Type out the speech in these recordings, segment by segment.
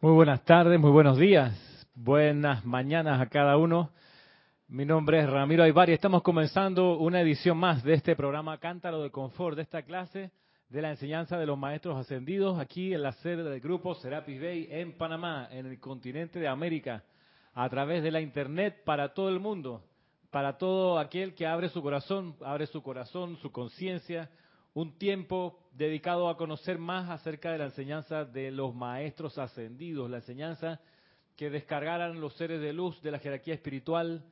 Muy buenas tardes, muy buenos días, buenas mañanas a cada uno. Mi nombre es Ramiro Aybar y estamos comenzando una edición más de este programa Cántaro de Confort, de esta clase de la enseñanza de los maestros ascendidos aquí en la sede del grupo Serapis Bay en Panamá, en el continente de América, a través de la internet para todo el mundo, para todo aquel que abre su corazón, abre su corazón, su conciencia, un tiempo dedicado a conocer más acerca de la enseñanza de los maestros ascendidos, la enseñanza que descargaran los seres de luz de la jerarquía espiritual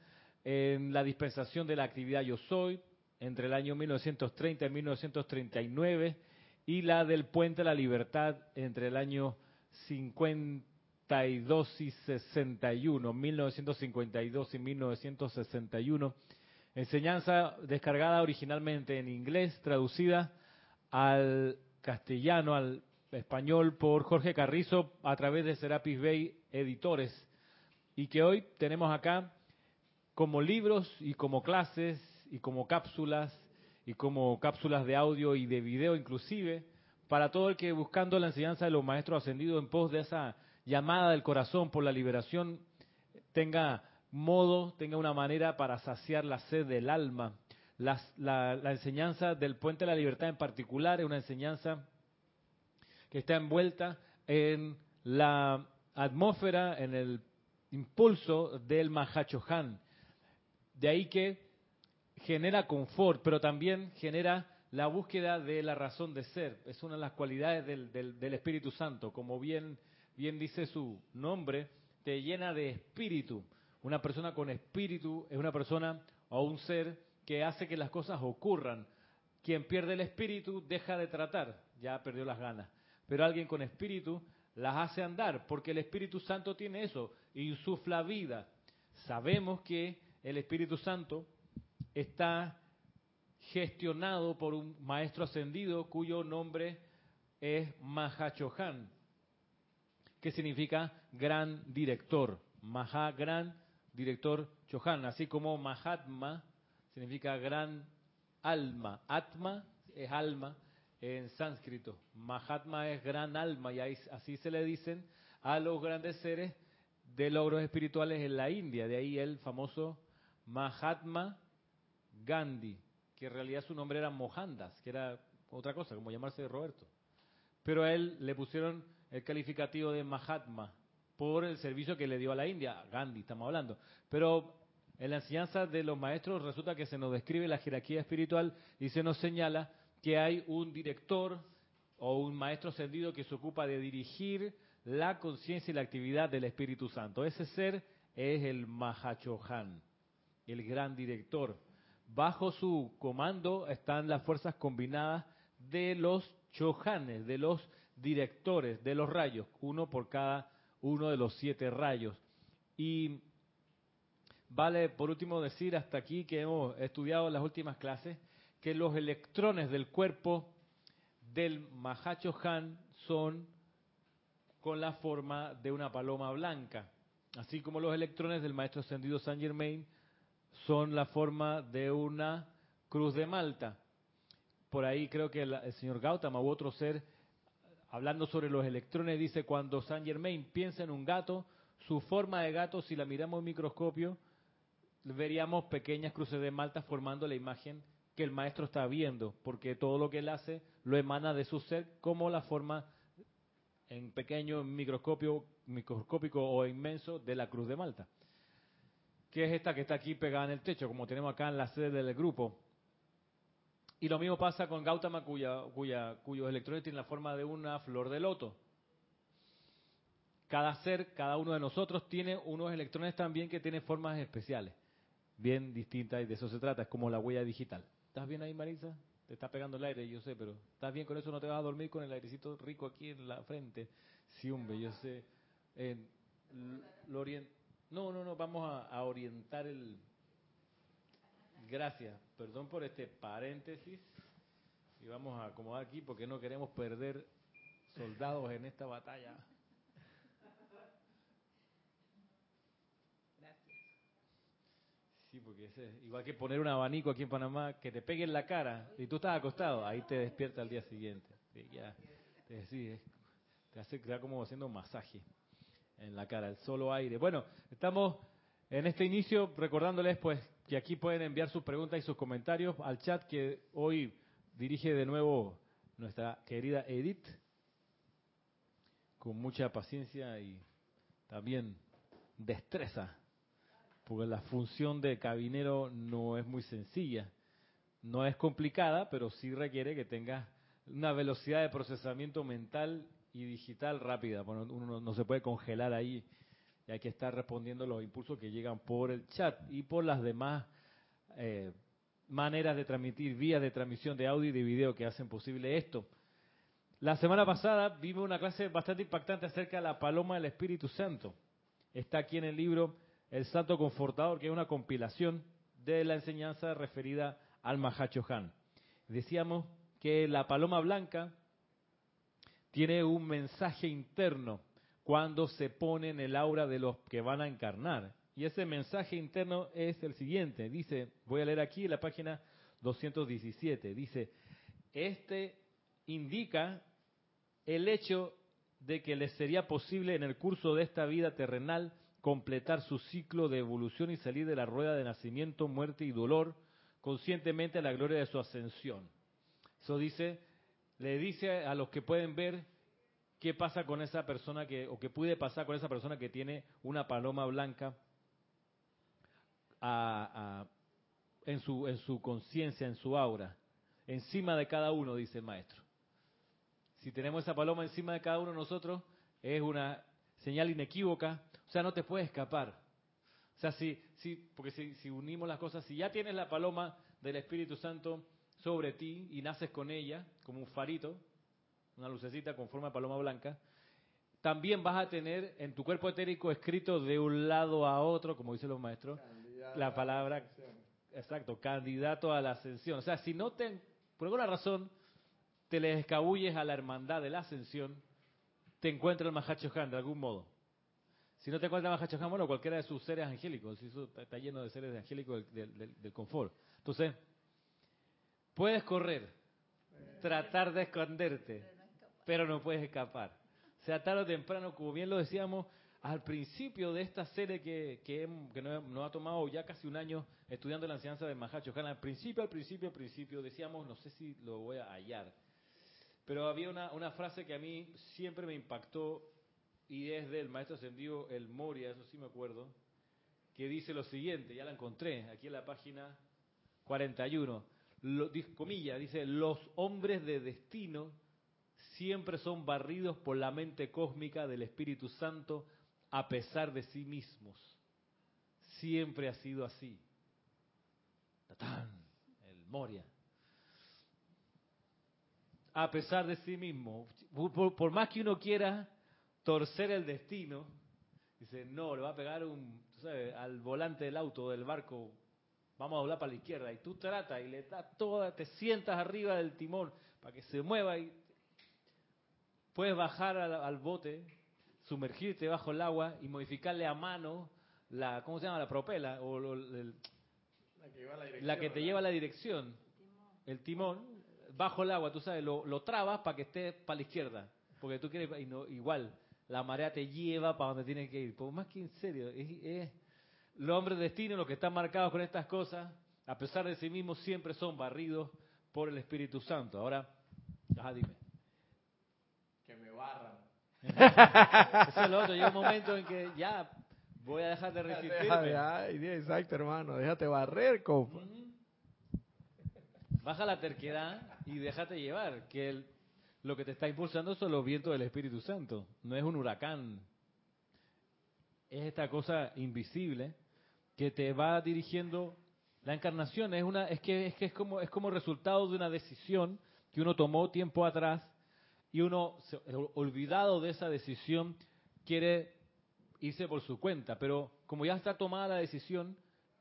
en la dispensación de la actividad Yo Soy entre el año 1930 y 1939 y la del Puente de la Libertad entre el año 52 y 61, 1952 y 1961. Enseñanza descargada originalmente en inglés, traducida al castellano, al español por Jorge Carrizo a través de Serapis Bay Editores. Y que hoy tenemos acá como libros y como clases y como cápsulas y como cápsulas de audio y de video inclusive, para todo el que buscando la enseñanza de los maestros ascendidos en pos de esa llamada del corazón por la liberación tenga modo, tenga una manera para saciar la sed del alma. La, enseñanza del puente de la libertad en particular es una enseñanza que está envuelta en la atmósfera, en el impulso del Mahachohan, de ahí que genera confort, pero también genera la búsqueda de la razón de ser. Es una de las cualidades del, del, Espíritu Santo. Como bien, bien dice su nombre, te llena de espíritu. Una persona con espíritu es una persona o un ser que hace que las cosas ocurran. Quien pierde el espíritu deja de tratar, ya perdió las ganas. Pero alguien con espíritu las hace andar, porque el Espíritu Santo tiene eso, insufla vida. Sabemos que el Espíritu Santo está gestionado por un maestro ascendido cuyo nombre es Mahachohan, que significa gran director. Maha, gran director Chohan, así como Mahatma significa gran alma. Atma es alma en sánscrito. Mahatma es gran alma y así se le dicen a los grandes seres de logros espirituales en la India. De ahí el famoso Mahatma Gandhi, que en realidad su nombre era Mohandas, que era otra cosa, como llamarse Roberto. Pero a él le pusieron el calificativo de Mahatma por el servicio que le dio a la India, Gandhi estamos hablando. Pero en la enseñanza de los maestros resulta que se nos describe la jerarquía espiritual y se nos señala que hay un director o un maestro ascendido que se ocupa de dirigir la conciencia y la actividad del Espíritu Santo. Ese ser es el Mahachohan el gran director. Bajo su comando están las fuerzas combinadas de los chohanes, de los directores de los rayos, uno por cada uno de los siete rayos. Y vale por último decir hasta aquí que hemos estudiado en las últimas clases que los electrones del cuerpo del Mahachohan son con la forma de una paloma blanca, así como los electrones del maestro ascendido Saint Germain son la forma de una cruz de Malta. Por ahí creo que el, señor Gautama u otro ser, hablando sobre los electrones, dice, cuando Saint Germain piensa en un gato, su forma de gato, si la miramos en microscopio, veríamos pequeñas cruces de Malta formando la imagen que el maestro está viendo, porque todo lo que él hace lo emana de su ser como la forma en pequeño microscopio, microscópico o inmenso de la cruz de Malta que es esta que está aquí pegada en el techo, como tenemos acá en la sede del grupo. Y lo mismo pasa con Gautama, cuya, cuya, cuyos electrones tienen la forma de una flor de loto. Cada ser, cada uno de nosotros tiene unos electrones también que tienen formas especiales, bien distintas, y de eso se trata, es como la huella digital. ¿Estás bien ahí, Marisa? Te está pegando el aire, yo sé, pero ¿estás bien con eso? ¿No te vas a dormir con el airecito rico aquí en la frente? Sí, hombre, yo sé. Eh, no, no, no, vamos a, orientar el... Gracias, perdón por este paréntesis. Y vamos a acomodar aquí porque no queremos perder soldados en esta batalla. Sí, porque es igual que poner un abanico aquí en Panamá que te pegue en la cara y tú estás acostado, ahí te despierta al día siguiente. ya, te, sí, te hace quedar como haciendo masaje. en la cara, el solo aire. Bueno, estamos en este inicio recordándoles pues que aquí pueden enviar sus preguntas y sus comentarios al chat que hoy dirige de nuevo nuestra querida Edith con mucha paciencia y también destreza, porque la función de cabinero no es muy sencilla, no es complicada, pero sí requiere que tengas una velocidad de procesamiento mental y digital rápida. Bueno, uno no se puede congelar ahí y hay que estar respondiendo los impulsos que llegan por el chat y por las demás eh, maneras de transmitir, vías de transmisión de audio y de video que hacen posible esto. La semana pasada vimos una clase bastante impactante acerca de la paloma del Espíritu Santo. Está aquí en el libro El Santo Confortador, que es una compilación de la enseñanza referida al Mahacho Han. Decíamos que la paloma blanca tiene un mensaje interno cuando se pone en el aura de los que van a encarnar. Y ese mensaje interno es el siguiente. Dice, voy a leer aquí la página 217. Dice, este indica el hecho de que les sería posible en el curso de esta vida terrenal completar su ciclo de evolución y salir de la rueda de nacimiento, muerte y dolor conscientemente a la gloria de su ascensión. Eso dice, le dice a los que pueden ver qué pasa con esa persona que, o qué puede pasar con esa persona que tiene una paloma blanca en su, en su conciencia, en su aura, encima de cada uno, dice el maestro si tenemos esa paloma encima de cada uno de nosotros, es una señal inequívoca, o sea, no te puedes escapar. O sea, si, si, porque si, unimos las cosas, si ya tienes la paloma del Espíritu Santo sobre ti y naces con ella, como un farito, una lucecita con forma de paloma blanca, también vas a tener en tu cuerpo etérico escrito de un lado a otro, como dicen los maestros, la palabra, exacto, candidato a la ascensión. O sea, si no te, por alguna razón, te le escabulles a la hermandad de la ascensión, te encuentra el Mahacho Han de algún modo. Si no te encuentra el Mahacho Han, bueno, cualquiera de sus seres angélicos, si eso está lleno de seres angélicos del, confort. Entonces, puedes correr, tratar de esconderte, pero no puedes escapar. Sea tarde o temprano, como bien lo decíamos, al principio de esta serie que, que, nos, ha tomado ya casi un año estudiando la enseñanza de Mahacho al principio, al principio, al principio, decíamos, no sé si lo voy a hallar, pero había una, una frase que a mí siempre me impactó y es del maestro ascendido El Moria, eso sí me acuerdo, que dice lo siguiente, ya la encontré aquí en la página 41, lo, dice, los hombres de destino siempre son barridos por la mente cósmica del Espíritu Santo a pesar de sí mismos. Siempre ha sido así. Tatán, el Moria a pesar de sí mismo. Por, más que uno quiera torcer el destino, dice, no, le va a pegar un, al volante del auto, del barco, vamos a doblar para la izquierda, y tú tratas y le das toda, te sientas arriba del timón para que se mueva y puedes bajar al, bote, sumergirte bajo el agua y modificarle a mano la, ¿cómo se llama? La propela, o la que te lleva a la dirección, el timón, bajo el agua, tú sabes, lo, lo trabas para que esté para la izquierda. Porque tú quieres, y no, igual, la marea te lleva para donde tienes que ir. Por más que en serio, es, es los hombres de destino, los que están marcados con estas cosas, a pesar de sí mismos, siempre son barridos por el Espíritu Santo. Ahora, ajá, dime. Que me barran. Eso es lo otro. Llega un momento en que ya voy a dejar de resistirme. exacto, hermano. Déjate barrer, compa. Baja la terquedad y déjate llevar, que lo que te está impulsando son los vientos del Espíritu Santo, no es un huracán. Es esta cosa invisible que te va dirigiendo la encarnación es una es que es que es como es como resultado de una decisión que uno tomó tiempo atrás y uno olvidado de esa decisión quiere irse por su cuenta, pero como ya está tomada la decisión,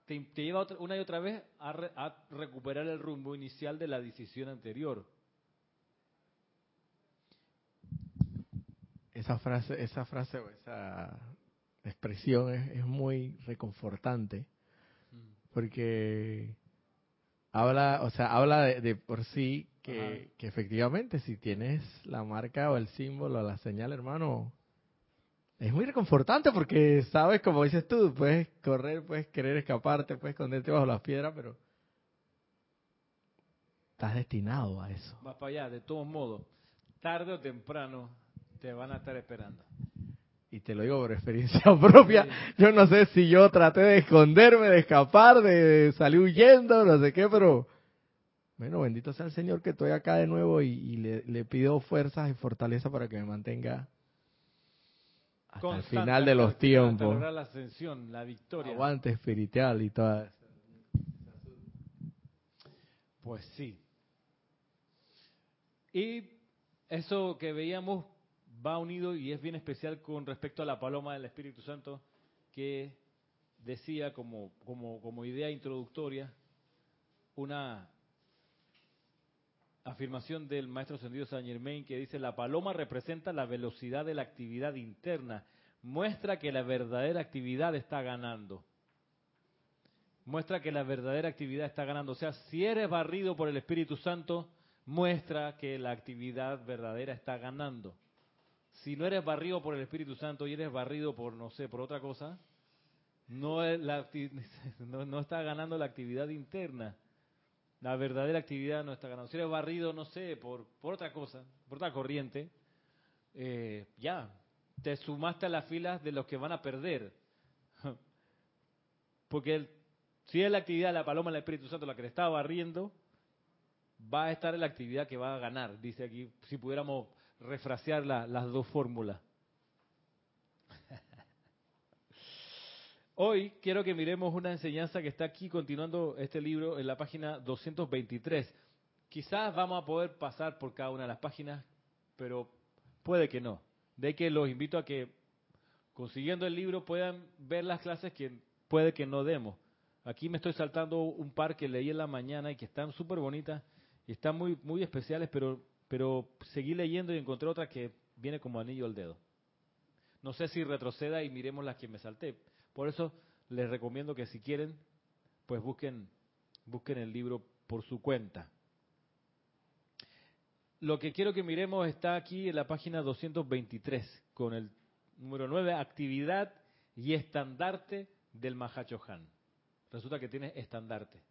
te, lleva una y otra vez a, recuperar el rumbo inicial de la decisión anterior. Esa frase, esa frase o esa expresión es, muy reconfortante porque habla, o sea, habla de, por sí que, que, efectivamente si tienes la marca o el símbolo, la señal, hermano, es muy reconfortante porque, sabes, como dices tú, puedes correr, puedes querer escaparte, puedes esconderte bajo las piedras, pero estás destinado a eso. Vas para allá, de todos modos, tarde o temprano te van a estar esperando. Y te lo digo por experiencia propia, yo no sé si yo traté de esconderme, de escapar, de salir huyendo, no sé qué, pero bueno, bendito sea el Señor que estoy acá de nuevo y, le, le pido fuerzas y fortaleza para que me mantenga hasta el final de los tiempos. la ascensión, la victoria. Aguante espiritual y toda. Pues sí. Y eso que veíamos va unido y es bien especial con respecto a la paloma del Espíritu Santo que decía como, como, como idea introductoria una afirmación del maestro ascendido Saint Germain que dice, la paloma representa la velocidad de la actividad interna, muestra que la verdadera actividad está ganando. Muestra que la verdadera actividad está ganando. O sea, si eres barrido por el Espíritu Santo, muestra que la actividad verdadera está ganando. Si no eres barrido por el Espíritu Santo y eres barrido por, no sé, por otra cosa, no, no está ganando la actividad interna la verdadera actividad no está ganando. Si eres barrido, no sé, por, por otra cosa, por otra corriente, eh, ya, te sumaste a las filas de los que van a perder. Porque si es la actividad de la paloma del Espíritu Santo la que le está barriendo, va a estar en la actividad que va a ganar, dice aquí, si pudiéramos refrasear las dos fórmulas. Hoy quiero que miremos una enseñanza que está aquí continuando este libro en la página 223. Quizás vamos a poder pasar por cada una de las páginas, pero puede que no. De que los invito a que consiguiendo el libro puedan ver las clases que puede que no demos. Aquí me estoy saltando un par que leí en la mañana y que están súper bonitas y están muy muy especiales, pero pero seguí leyendo y encontré otra que viene como anillo al dedo. No sé si retroceda y miremos las que me salté por eso les recomiendo que si quieren, pues busquen, busquen el libro por su cuenta. Lo que quiero que miremos está aquí en la página 223, con el número 9, actividad y estandarte del Mahachohan. Resulta que tiene estandarte.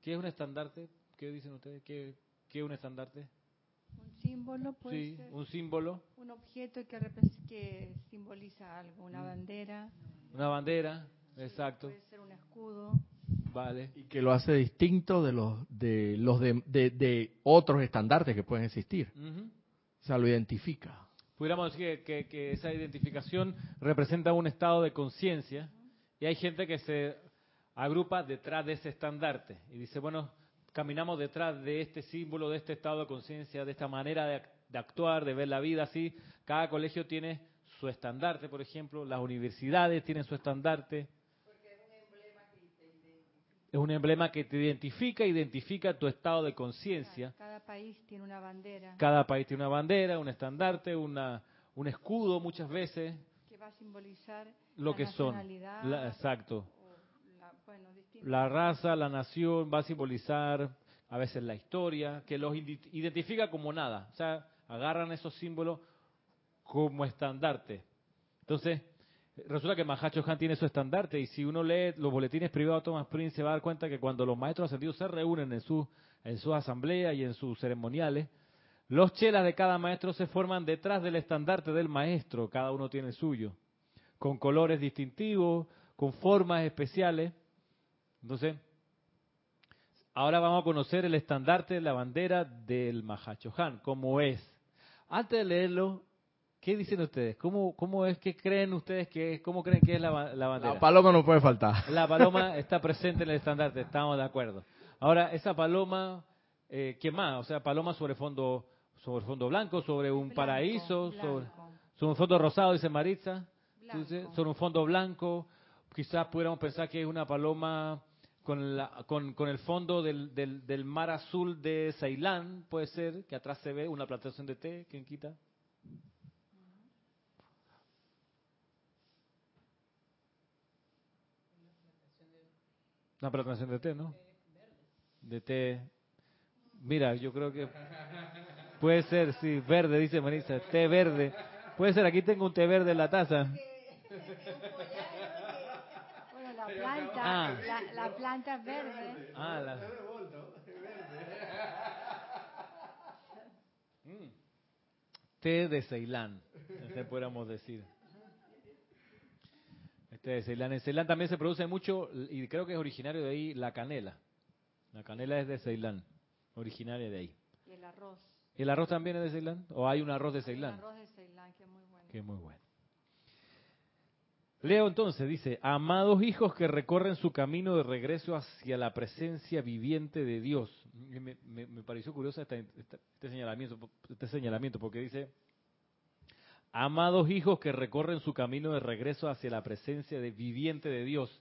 ¿Qué es un estandarte? ¿Qué dicen ustedes? ¿Qué, qué es un estandarte? Un símbolo, puede sí, un símbolo. Un objeto que, que simboliza algo, una mm. bandera. Una bandera, exacto. Puede ser un escudo. Vale. Y que lo hace distinto de los de los de, de, otros estandartes que pueden existir. O sea, lo identifica. Pudiéramos decir que, que, esa identificación representa un estado de conciencia y hay gente que se agrupa detrás de ese estandarte y dice, bueno, caminamos detrás de este símbolo, de este estado de conciencia, de esta manera de, de actuar, de ver la vida así. Cada colegio tiene su estandarte, por ejemplo, las universidades tienen su estandarte. es un emblema que te identifica. identifica tu estado de conciencia. Cada país tiene una bandera. Cada país tiene una bandera, un estandarte, una, un escudo muchas veces. Que va a simbolizar lo que son. exacto. La, la raza, la nación, va a simbolizar a veces la historia, que los identifica como nada. O sea, agarran esos símbolos como estandarte. Entonces, resulta que Mahacho Han tiene su estandarte y si uno lee los boletines privados de Thomas Prince se va a dar cuenta que cuando los maestros ascendidos se reúnen en su en sus asambleas y en sus ceremoniales, los chelas de cada maestro se forman detrás del estandarte del maestro, cada uno tiene el suyo, con colores distintivos, con formas especiales. Entonces, ahora vamos a conocer el estandarte de la bandera del Mahacho Han, cómo es. Antes de leerlo, ¿Qué dicen ustedes? ¿Cómo, ¿Cómo es que creen ustedes que es, cómo creen que es la, bandera? La paloma no puede faltar. La paloma está presente en el estandarte, estamos de acuerdo. Ahora, esa paloma, eh, ¿qué más? O sea, paloma sobre fondo sobre fondo blanco, sobre un paraíso, Sobre, sobre, un fondo rosado, dice Maritza, sobre un fondo blanco. Quizás pudiéramos pensar que es una paloma con, la, con, con el fondo del, del, del mar azul de Ceilán, puede ser, que atrás se ve una plantación de té, ¿quién quita? Una plantación de té, ¿no? De té. Mira, yo creo que puede ser, sí, verde, dice Marisa, té verde. Puede ser, aquí tengo un té verde en la taza. Bueno, la planta, Ah. la, la planta es verde. Ah, la... Mm. Té de Ceilán, este podríamos decir. Este de Ceilán. En Ceilán también se produce mucho, y creo que es originario de ahí, la canela. La canela es de Ceilán, originaria de ahí. Y el arroz. ¿El arroz también es de Ceilán? ¿O hay un arroz de El Ceilán? arroz de Ceilán, que es muy bueno. Que es muy bueno. Leo entonces, dice, amados hijos que recorren su camino de regreso hacia la presencia viviente de Dios. Me, me- me pareció curioso esta- esta- este, señalamiento, este señalamiento, porque dice, amados hijos que recorren su camino de regreso hacia la presencia de viviente de Dios.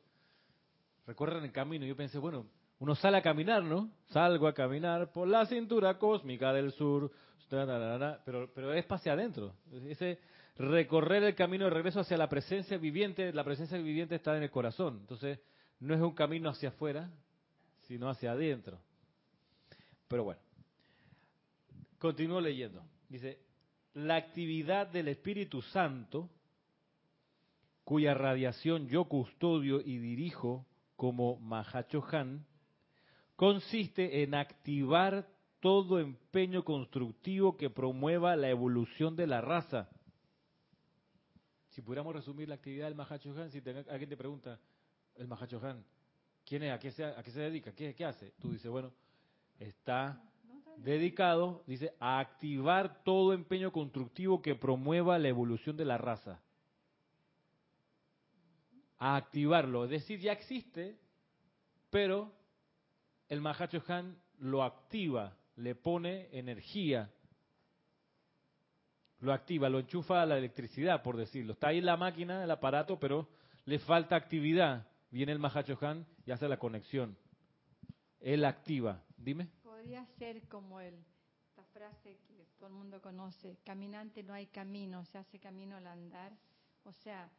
Recorren el camino. Yo pensé, bueno, uno sale a caminar, ¿no? Salgo a caminar por la cintura cósmica del sur, pero, pero es hacia adentro. Ese recorrer el camino de regreso hacia la presencia viviente, la presencia viviente está en el corazón. Entonces, no es un camino hacia afuera, sino hacia adentro. Pero bueno, continúo leyendo. Dice, la actividad del Espíritu Santo, cuya radiación yo custodio y dirijo como Mahachohan, consiste en activar todo empeño constructivo que promueva la evolución de la raza. Si pudiéramos resumir la actividad del Mahachohan, si alguien te pregunta, el Mahachohan, ¿quién es? ¿A qué se, a se dedica? ¿Qué, ¿Qué hace? Tú dices, bueno, está dedicado, dice, a activar todo empeño constructivo que promueva la evolución de la raza. A activarlo, es decir, ya existe, pero el Mahacho Han lo activa, le pone energía, lo activa, lo enchufa a la electricidad, por decirlo. Está ahí la máquina, el aparato, pero le falta actividad. Viene el Mahacho Han y hace la conexión. Él activa. Dime. Podría ser como el, esta frase que todo el mundo conoce, caminante no hay camino, se hace camino al andar. O sea,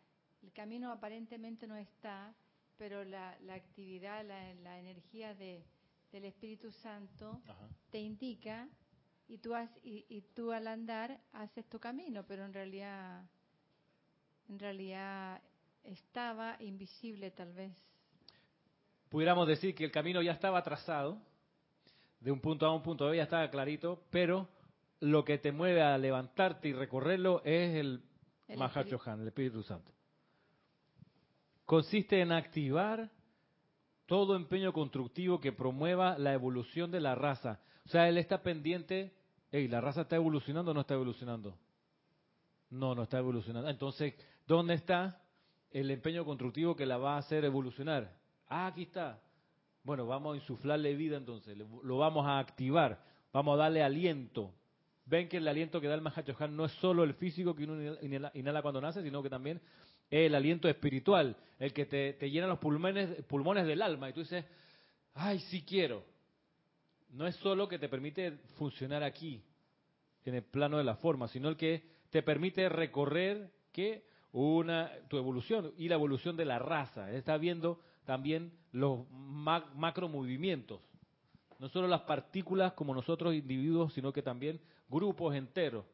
el camino aparentemente no está, pero la, la actividad, la, la energía de, del Espíritu Santo te indica y tú, has- y, y tú al andar haces tu camino, pero en realidad, en realidad estaba invisible tal vez. pudiéramos decir que el camino ya estaba trazado, de un punto A a un punto B ya estaba clarito, pero lo que te mueve a levantarte y recorrerlo es el, El Mahachohan, el Espíritu Santo. Consiste en activar todo empeño constructivo que promueva la evolución de la raza. O sea, él está pendiente, hey, ¿la raza está evolucionando o no está evolucionando? No, no está evolucionando. Entonces, ¿dónde está el empeño constructivo que la va a hacer evolucionar? Ah, aquí está. Bueno, vamos a insuflarle vida entonces, lo vamos a activar, vamos a darle aliento. Ven que el aliento que da el Mahachohan no es solo el físico que uno inhala- cuando nace, sino que también es el aliento espiritual, el que te, llena los pulmones, pulmones del alma. Y tú dices, ay, sí quiero. No es solo que te permite funcionar aquí, en el plano de la forma, sino el que te permite recorrer que una tu evolución y la evolución de la raza. Está viendo también los ma- macromovimientos, no solo las partículas como nosotros individuos, sino que también grupos enteros.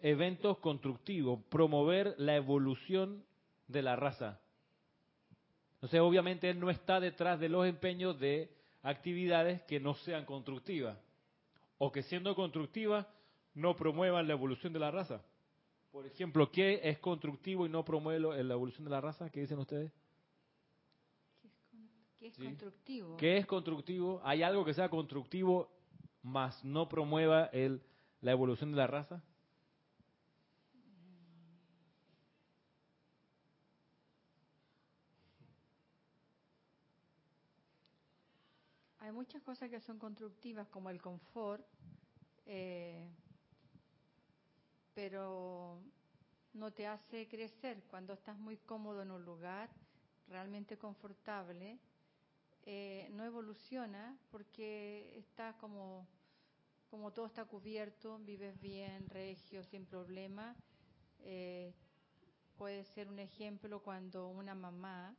Eventos constructivos, promover la evolución de la raza. Entonces, obviamente, él no está detrás de los empeños de actividades que no sean constructivas o que siendo constructivas no promuevan la evolución de la raza. Por ejemplo, ¿qué es constructivo y no promueve la evolución de la raza? ¿Qué dicen ustedes? Que es, que Sí. constructivo. ¿Qué es constructivo? ¿Hay algo que sea constructivo más no promueva el, la evolución de la raza? Hay muchas cosas que son constructivas, como el confort, eh, pero no te hace crecer. Cuando estás muy cómodo en un lugar, realmente confortable, eh, no evoluciona porque está como, como todo está cubierto, vives bien, regio, sin problema. Eh, puede ser un ejemplo cuando una mamá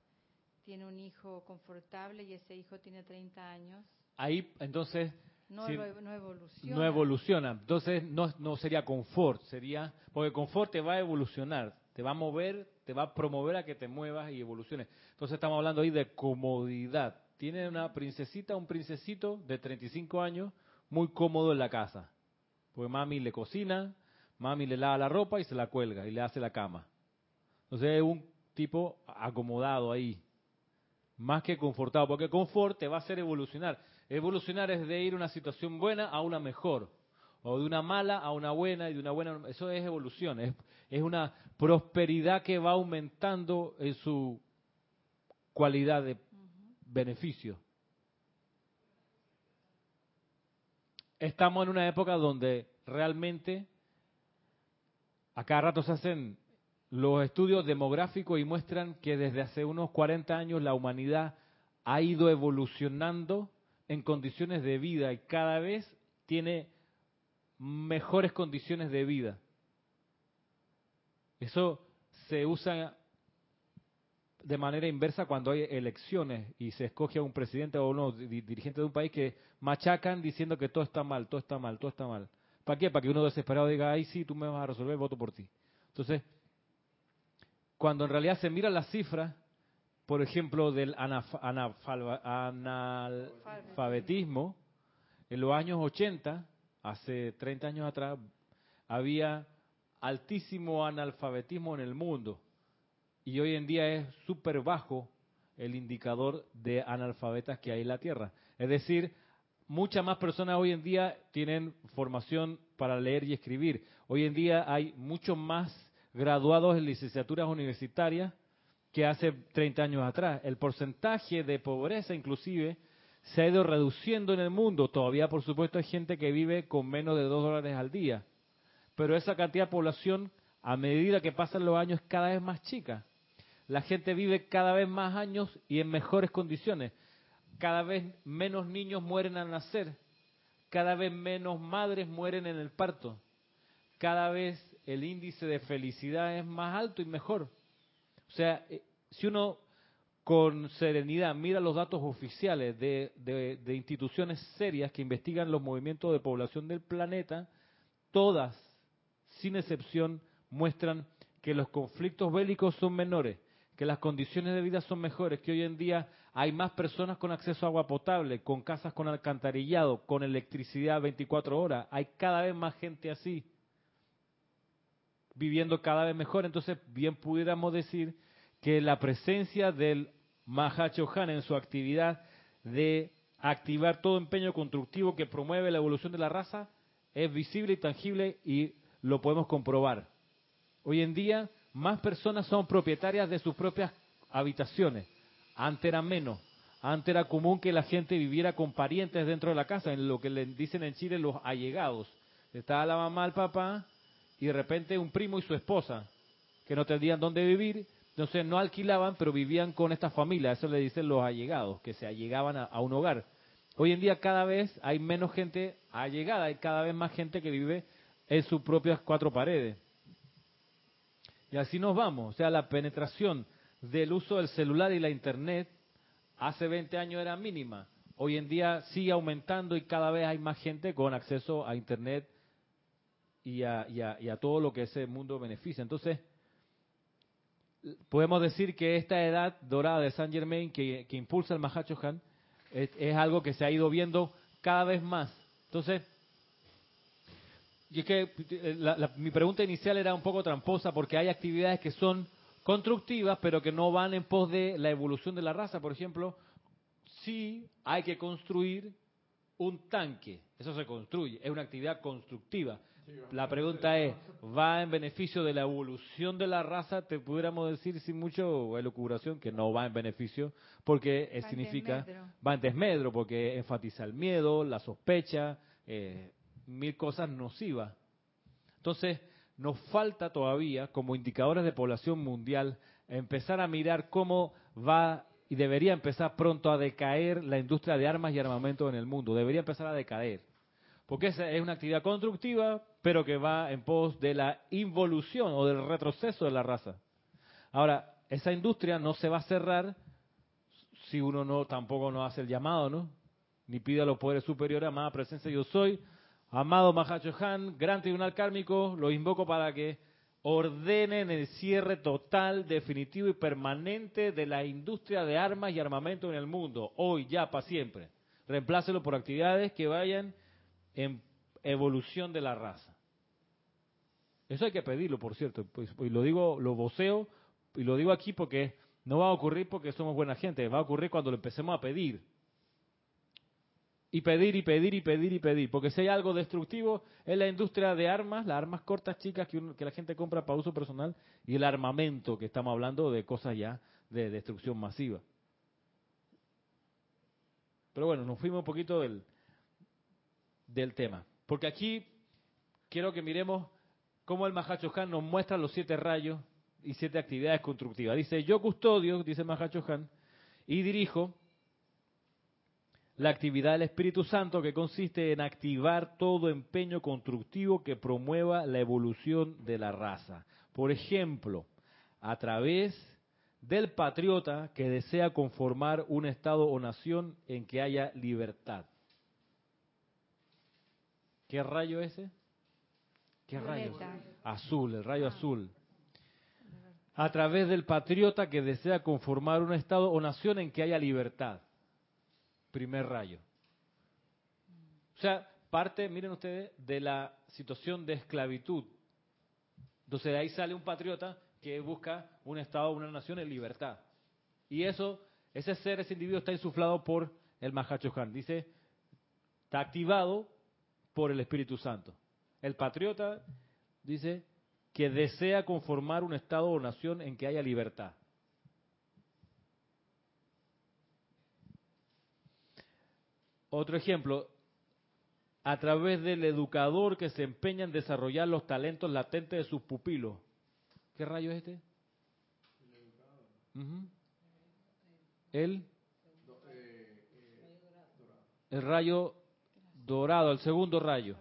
tiene un hijo confortable y ese hijo tiene 30 años. Ahí, entonces, no, Sí. lo- no evoluciona. no evoluciona. Entonces no, no sería confort, sería, porque confort te va a evolucionar, te va a mover, te va a promover a que te muevas y evoluciones. Entonces estamos hablando ahí de comodidad. Tiene una princesita, un princesito de 35 años, muy cómodo en la casa. Porque mami le cocina, mami le lava la ropa y se la cuelga y le hace la cama. Entonces es un tipo acomodado ahí, más que confortado, porque confort te va a hacer evolucionar. Evolucionar es de ir de una situación buena a una mejor, o de una mala a una buena y de una buena. Eso es evolución, es, es una prosperidad que va aumentando en su cualidad de beneficio. Estamos en una época donde realmente a cada rato se hacen los estudios demográficos y muestran que desde hace unos 40 años la humanidad ha ido evolucionando en condiciones de vida y cada vez tiene mejores condiciones de vida. Eso se usa de manera inversa cuando hay elecciones y se escoge a un presidente o unos di- dirigentes de un país que machacan diciendo que todo está mal, todo está mal, todo está mal. ¿Para qué? Para que uno desesperado diga, ay, sí, tú me vas a resolver, voto por ti. Entonces, cuando en realidad se miran las cifras, por ejemplo, del analfabetismo, en los años 80, hace 30 años atrás, había altísimo analfabetismo en el mundo. Y hoy en día es súper bajo el indicador de analfabetas que hay en la Tierra. Es decir, muchas más personas hoy en día tienen formación para leer y escribir. Hoy en día hay muchos más graduados en licenciaturas universitarias que hace 30 años atrás. El porcentaje de pobreza inclusive se ha ido reduciendo en el mundo. Todavía, por supuesto, hay gente que vive con menos de 2 dólares al día. Pero esa cantidad de población, a medida que pasan los años, es cada vez más chica. La gente vive cada vez más años y en mejores condiciones. Cada vez menos niños mueren al nacer. Cada vez menos madres mueren en el parto. Cada vez el índice de felicidad es más alto y mejor. O sea, eh, si uno con serenidad mira los datos oficiales de, de- de instituciones serias que investigan los movimientos de población del planeta, todas, sin excepción, muestran que los conflictos bélicos son menores, que las condiciones de vida son mejores, que hoy en día hay más personas con acceso a agua potable, con casas con alcantarillado, con electricidad 24 horas, hay cada vez más gente así viviendo cada vez mejor. Entonces, bien pudiéramos decir que la presencia del Mahacho Han en su actividad de activar todo empeño constructivo que promueve la evolución de la raza es visible y tangible y lo podemos comprobar. Hoy en día, más personas son propietarias de sus propias habitaciones. Antes era menos. Antes era común que la gente viviera con parientes dentro de la casa, en lo que le dicen en Chile los allegados. Estaba la mamá, el papá, y de repente un primo y su esposa, que no tenían dónde vivir, entonces no alquilaban, pero vivían con esta familia, eso le dicen los allegados, que se allegaban a, a un hogar. Hoy en día cada vez hay menos gente allegada, hay cada vez más gente que vive en sus propias cuatro paredes. Y así nos vamos, o sea, la penetración del uso del celular y la internet hace 20 años era mínima. Hoy en día sigue aumentando y cada vez hay más gente con acceso a internet y a, y a- y a todo lo que ese mundo beneficia. Entonces, podemos decir que esta edad dorada de Saint Germain que, que impulsa el Mahacho es, es algo que se ha ido viendo cada vez más. Entonces, y es que eh, la- la- mi pregunta inicial era un poco tramposa porque hay actividades que son constructivas pero que no van en pos de la evolución de la raza. Por ejemplo, sí hay que construir un tanque. Eso se construye, es una actividad constructiva. La pregunta es, ¿va en beneficio de la evolución de la raza? Te pudiéramos decir sin mucho elucubración que no va en beneficio porque eh, Va significa, va en desmedro porque enfatiza el miedo, la sospecha, eh, mil cosas nocivas. Entonces, nos falta todavía, como indicadores de población mundial, empezar a mirar cómo va y debería empezar pronto a decaer la industria de armas y armamento en el mundo. Debería empezar a decaer. Porque esa es una actividad constructiva, pero que va en pos de la involución o del retroceso de la raza. Ahora, esa industria no se va a cerrar si uno no tampoco no hace el llamado, ¿no? ni pida los poderes superiores, amada presencia yo soy. Amado Mahacho Han, gran tribunal kármico, lo invoco para que ordenen el cierre total, definitivo y permanente de la industria de armas y armamento en el mundo, hoy, ya, para siempre. Reemplácelo por actividades que vayan en evolución de la raza. Eso hay que pedirlo, por cierto. Pues, y lo digo, lo voceo y lo digo aquí porque no va a ocurrir porque somos buena gente, va a ocurrir cuando lo empecemos a pedir. Y pedir y pedir y pedir y pedir. Porque si hay algo destructivo es la industria de armas, las armas cortas, chicas, que, la gente compra para uso personal, y el armamento, que estamos hablando de cosas ya de destrucción masiva. Pero bueno, nos fuimos un poquito del, del tema. Porque aquí quiero que miremos cómo el Mahacho Han nos muestra los siete rayos y siete actividades constructivas. Dice, yo custodio, dice Mahacho Han, y dirijo la actividad del Espíritu Santo que consiste en activar todo empeño constructivo que promueva la evolución de la raza. Por ejemplo, a través del patriota que desea conformar un Estado o nación en que haya libertad. ¿Qué rayo ese? ¿Qué rayo? Azul, el rayo azul. A través del patriota que desea conformar un Estado o nación en que haya libertad primer rayo. O sea, parte, miren ustedes, de la situación de esclavitud. Entonces de ahí sale un patriota que busca un Estado, una nación en libertad. Y eso, ese ser, ese individuo está insuflado por el Mahacho. Dice, está activado por el Espíritu Santo. El patriota dice que desea conformar un Estado o nación en que haya libertad. Otro ejemplo, a través del educador que se empeña en desarrollar los talentos latentes de sus pupilos. ¿Qué rayo es este? El, el rayo dorado, el segundo rayo.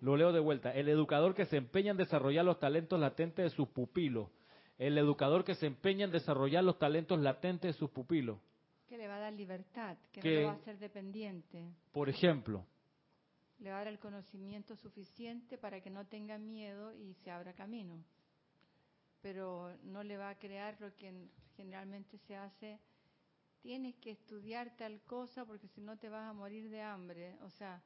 Lo leo de vuelta. El educador que se empeña en desarrollar los talentos latentes de sus pupilos. El educador que se empeña en desarrollar los talentos latentes de sus pupilos. Que le va a dar libertad, que, no lo va a hacer dependiente. Por ejemplo. Le va a dar el conocimiento suficiente para que no tenga miedo y se abra camino. Pero no le va a crear lo que generalmente se hace. Tienes que estudiar tal cosa porque si no te vas a morir de hambre. O sea,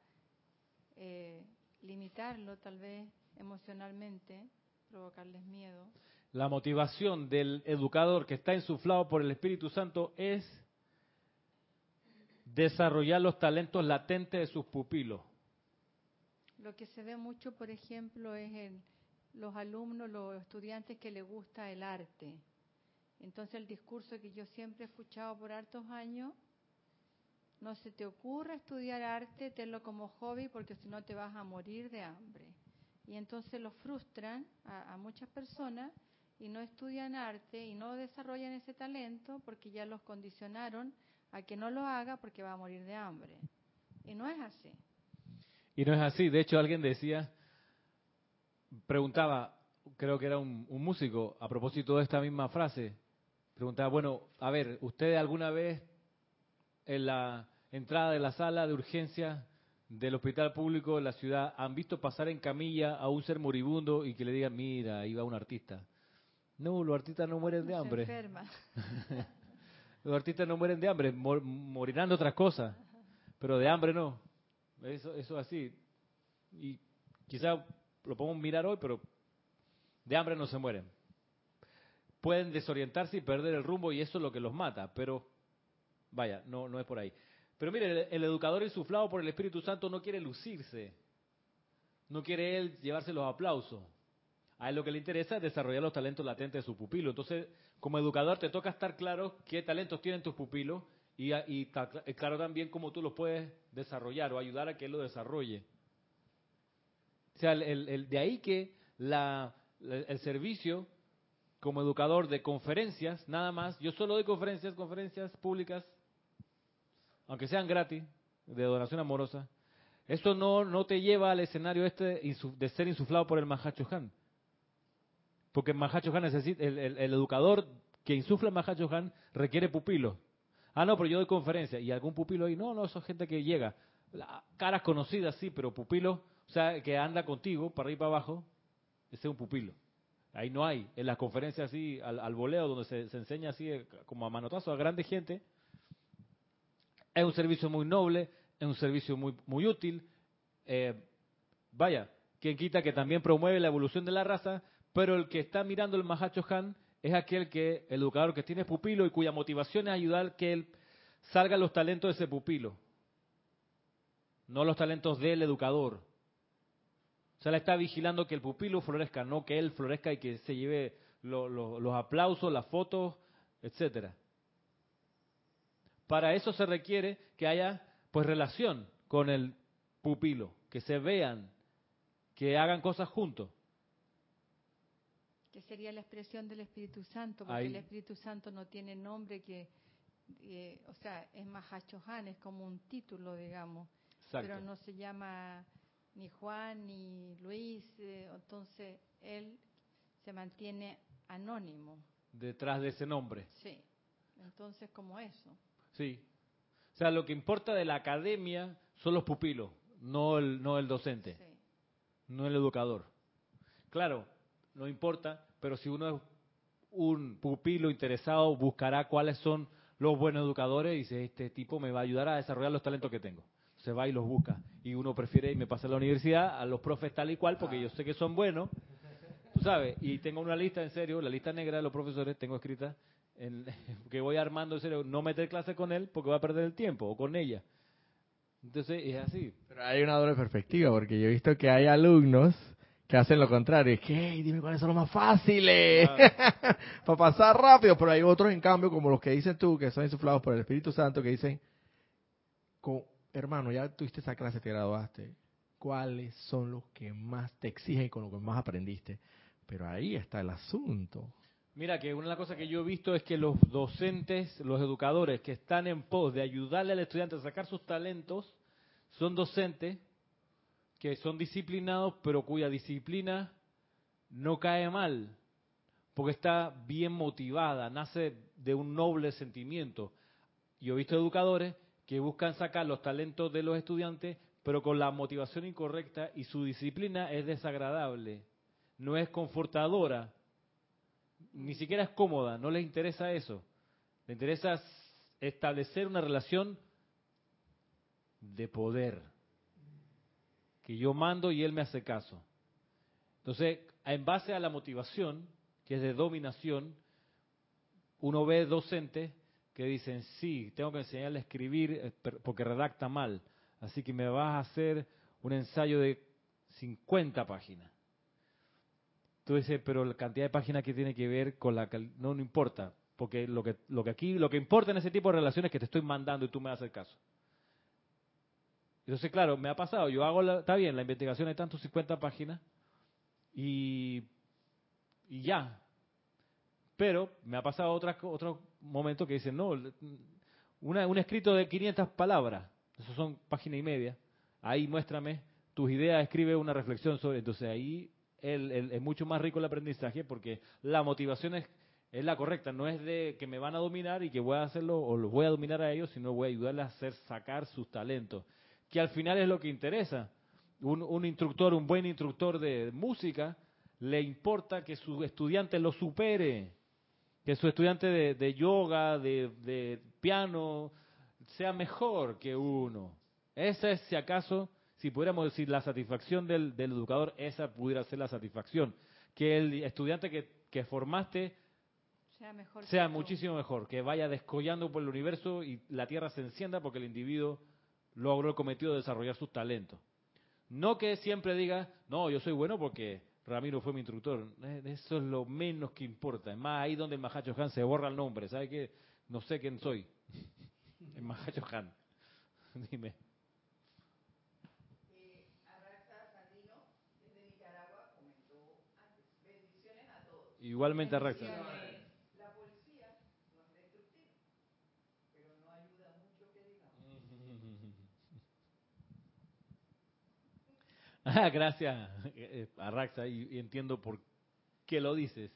eh, limitarlo tal vez emocionalmente, provocarles miedo. La motivación del educador que está insuflado por el Espíritu Santo es desarrollar los talentos latentes de sus pupilos. Lo que se ve mucho, por ejemplo, es en los alumnos, los estudiantes que les gusta el arte. Entonces el discurso que yo siempre he escuchado por hartos años, no se te ocurra estudiar arte, tenlo como hobby porque si no te vas a morir de hambre. Y entonces lo frustran a, a muchas personas y no estudian arte y no desarrollan ese talento porque ya los condicionaron a que no lo haga porque va a morir de hambre. Y no es así. Y no es así. De hecho, alguien decía, preguntaba, creo que era un, músico, a propósito de esta misma frase, preguntaba, bueno, a ver, ¿usted alguna vez en la entrada de la sala de urgencia del hospital público de la ciudad han visto pasar en camilla a un ser moribundo y que le digan, mira, ahí va un artista? No, los artistas no mueren de hambre. Se. Los artistas no mueren de hambre, morirán de otras cosas, pero de hambre no. Eso es así. Y quizá lo podemos mirar hoy, pero de hambre no se mueren. Pueden desorientarse y perder el rumbo y eso es lo que los mata, pero vaya, no, no es por ahí. Pero mire, el, el educador insuflado por el Espíritu Santo no quiere lucirse, no quiere él llevarse los aplausos. A él lo que le interesa es desarrollar los talentos latentes de su pupilo. Entonces, como educador, te toca estar claro qué talentos tienen tus pupilos y, y claro también cómo tú los puedes desarrollar o ayudar a que él lo desarrolle. O sea, el, de ahí que el servicio como educador de conferencias, nada más, yo solo doy conferencias, conferencias públicas, aunque sean gratis, de donación amorosa, esto no, no te lleva al escenario este de ser insuflado por el Mahacho Han. Porque Mahacho Han necesita, el, educador que insufla Mahacho Han requiere pupilos. Ah, no, pero yo doy conferencia. Y algún pupilo ahí, no, no, eso es gente que llega. caras conocidas, sí, pero pupilo, o sea, que anda contigo para arriba y para abajo, ese es un pupilo. Ahí no hay. En las conferencias así, al, voleo, donde se, enseña así eh, como a manotazo a grande gente, es un servicio muy noble, es un servicio muy, muy útil. Eh, vaya, quien quita que también promueve la evolución de la raza, pero el que está mirando el Mahacho Han es aquel que, el educador que tiene pupilo y cuya motivación es ayudar que él salga los talentos de ese pupilo, no los talentos del educador. O sea, le está vigilando que el pupilo florezca, no que él florezca y que se lleve los aplausos, las fotos, etcétera. Para eso se requiere que haya pues relación con el pupilo, que se vean, que hagan cosas juntos. Que sería la expresión del Espíritu Santo, porque el Espíritu Santo no tiene nombre que, eh, o sea, es Mahachohan, es como un título, digamos, pero no se llama ni Juan ni Luis, eh, entonces él se mantiene anónimo. Detrás de ese nombre. Sí, entonces como eso. Sí. O sea, lo que importa de la academia son los pupilos, no el, no el docente, no el educador. Claro, no importa, pero si uno es un pupilo interesado, buscará cuáles son los buenos educadores y dice, este tipo me va a ayudar a desarrollar los talentos que tengo. Se va y los busca. Y uno prefiere irme pasa a la universidad a los profes tal y cual, porque yo sé que son buenos, tú sabes. Y tengo una lista, en serio, la lista negra de los profesores, tengo escrita, en, que voy armando en serio, no meter clase con él porque va a perder el tiempo, o con ella. Entonces es así. Pero hay una doble perspectiva, porque yo he visto que hay alumnos que hacen lo contrario. Es que, dime cuáles son los más fáciles. Para pasar rápido. Pero hay otros, en cambio, como los que dices tú, que son insuflados por el Espíritu Santo, que dicen, hermano, ya tuviste esa clase, te graduaste. ¿Cuáles son los que más te exigen con lo que más aprendiste? Pero ahí está el asunto. Mira, que una de las cosas que yo he visto es que los docentes, los educadores que están en pos de ayudarle al estudiante a sacar sus talentos, son docentes que son disciplinados, pero cuya disciplina no cae mal, porque está bien motivada, nace de un noble sentimiento. Yo he visto educadores que buscan sacar los talentos de los estudiantes, pero con la motivación incorrecta y su disciplina es desagradable, no es confortadora, ni siquiera es cómoda, no les interesa eso. Les interesa establecer una relación de poder que yo mando y él me hace caso. Entonces, en base a la motivación, que es de dominación, uno ve docentes que dicen, sí, tengo que enseñarle a escribir eh, porque redacta mal, así que me vas a hacer un ensayo de 50 páginas. Tú dices, pero la cantidad de páginas que tiene que ver con la... No, no importa, porque lo que, lo que aquí, lo que importa en ese tipo de relaciones es que te estoy mandando y tú me haces caso. Entonces, claro, me ha pasado, yo hago, la, está bien, la investigación hay tantos 50 páginas y, y ya. Pero me ha pasado otra, otro momento que dicen, no, una, un escrito de 500 palabras, eso son página y media, ahí muéstrame tus ideas, escribe una reflexión sobre, entonces ahí es mucho más rico el aprendizaje porque la motivación es, es la correcta, no es de que me van a dominar y que voy a hacerlo o los voy a dominar a ellos, sino voy a ayudarles a hacer sacar sus talentos que al final es lo que interesa. Un, instructor, un buen instructor de música, le importa que su estudiante lo supere, que su estudiante de, yoga, de, piano, sea mejor que uno. Esa es, si acaso, si pudiéramos decir la satisfacción del, educador, esa pudiera ser la satisfacción. Que el estudiante que, formaste sea, sea muchísimo mejor, que vaya descollando por el universo y la Tierra se encienda porque el individuo logró el cometido de desarrollar sus talentos. No que siempre diga, no, yo soy bueno porque Ramiro fue mi instructor. Eh, eso es lo menos que importa. Es más, ahí donde el Mahacho Han se borra el nombre. ¿Sabe qué? No sé quién soy. El Mahacho Han. Dime. Igualmente Arraxa. gracias, eh, Arraxa, y, entiendo por qué lo dices.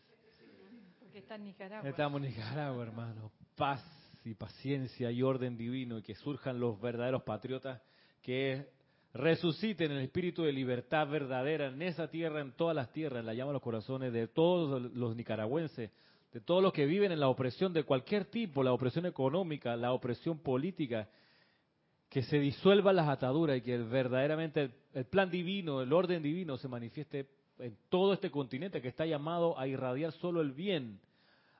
Porque está en Nicaragua. Estamos en Nicaragua, hermano. Paz y paciencia y orden divino y que surjan los verdaderos patriotas que resuciten el espíritu de libertad verdadera en esa tierra, en todas las tierras, la llama a los corazones de todos los nicaragüenses, de todos los que viven en la opresión de cualquier tipo, la opresión económica, la opresión política, que se disuelvan las ataduras y que verdaderamente el, plan divino, el orden divino se manifieste en todo este continente que está llamado a irradiar solo el bien,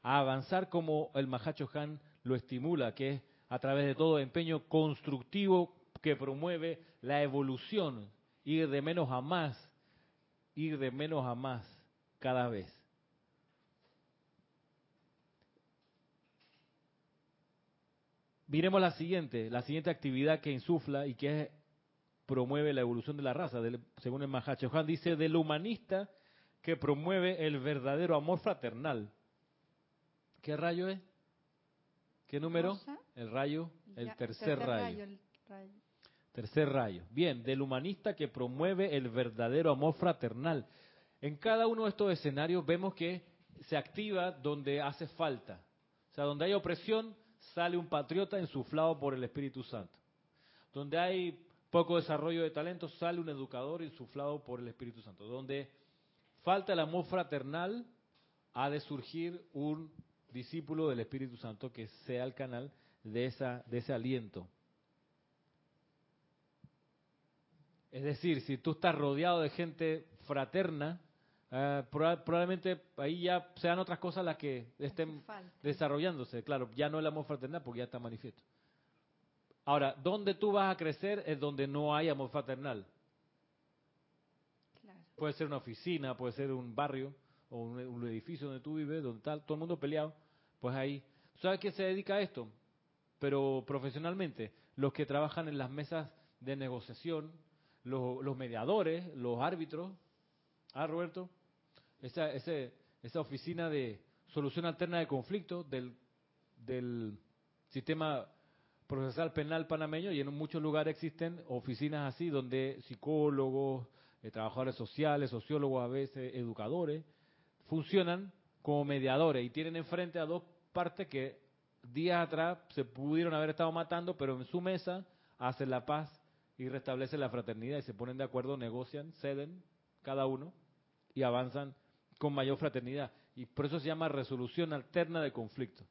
a avanzar como el Mahacho Han lo estimula, que es a través de todo empeño constructivo que promueve la evolución, ir de menos a más, ir de menos a más cada vez. Miremos la siguiente, la siguiente actividad que insufla y que promueve la evolución de la raza, según el Mahacho Han, dice del humanista que promueve el verdadero amor fraternal. ¿Qué rayo es? ¿Qué número? El rayo, el tercer, rayo. Tercer rayo. Bien, del humanista que promueve el verdadero amor fraternal. En cada uno de estos escenarios vemos que se activa donde hace falta. O sea, donde hay opresión, sale un patriota insuflado por el Espíritu Santo. Donde hay poco desarrollo de talento, sale un educador insuflado por el Espíritu Santo. Donde falta el amor fraternal, ha de surgir un discípulo del Espíritu Santo que sea el canal de, esa, de ese aliento. Es decir, si tú estás rodeado de gente fraterna, eh, probablemente ahí ya sean otras cosas las que estén desarrollándose. Claro, ya no el amor fraternal porque ya está manifiesto. Ahora, donde tú vas a crecer es donde no hay amor fraternal. Puede ser una oficina, puede ser un barrio o un, edificio donde tú vives, donde está todo el mundo peleado. Pues ahí. ¿Sabes qué se dedica a esto? Pero profesionalmente, los que trabajan en las mesas de negociación, los, los mediadores, los árbitros. Ah, Roberto, esa, esa oficina de solución alterna de conflictos del, del sistema procesal penal panameño y en muchos lugares existen oficinas así donde psicólogos, eh, trabajadores sociales, sociólogos a veces, educadores, funcionan como mediadores y tienen enfrente a dos partes que días atrás se pudieron haber estado matando, pero en su mesa hacen la paz y restablecen la fraternidad y se ponen de acuerdo, negocian, ceden cada uno y avanzan con mayor fraternidad. Y por eso se llama resolución alterna de conflicto.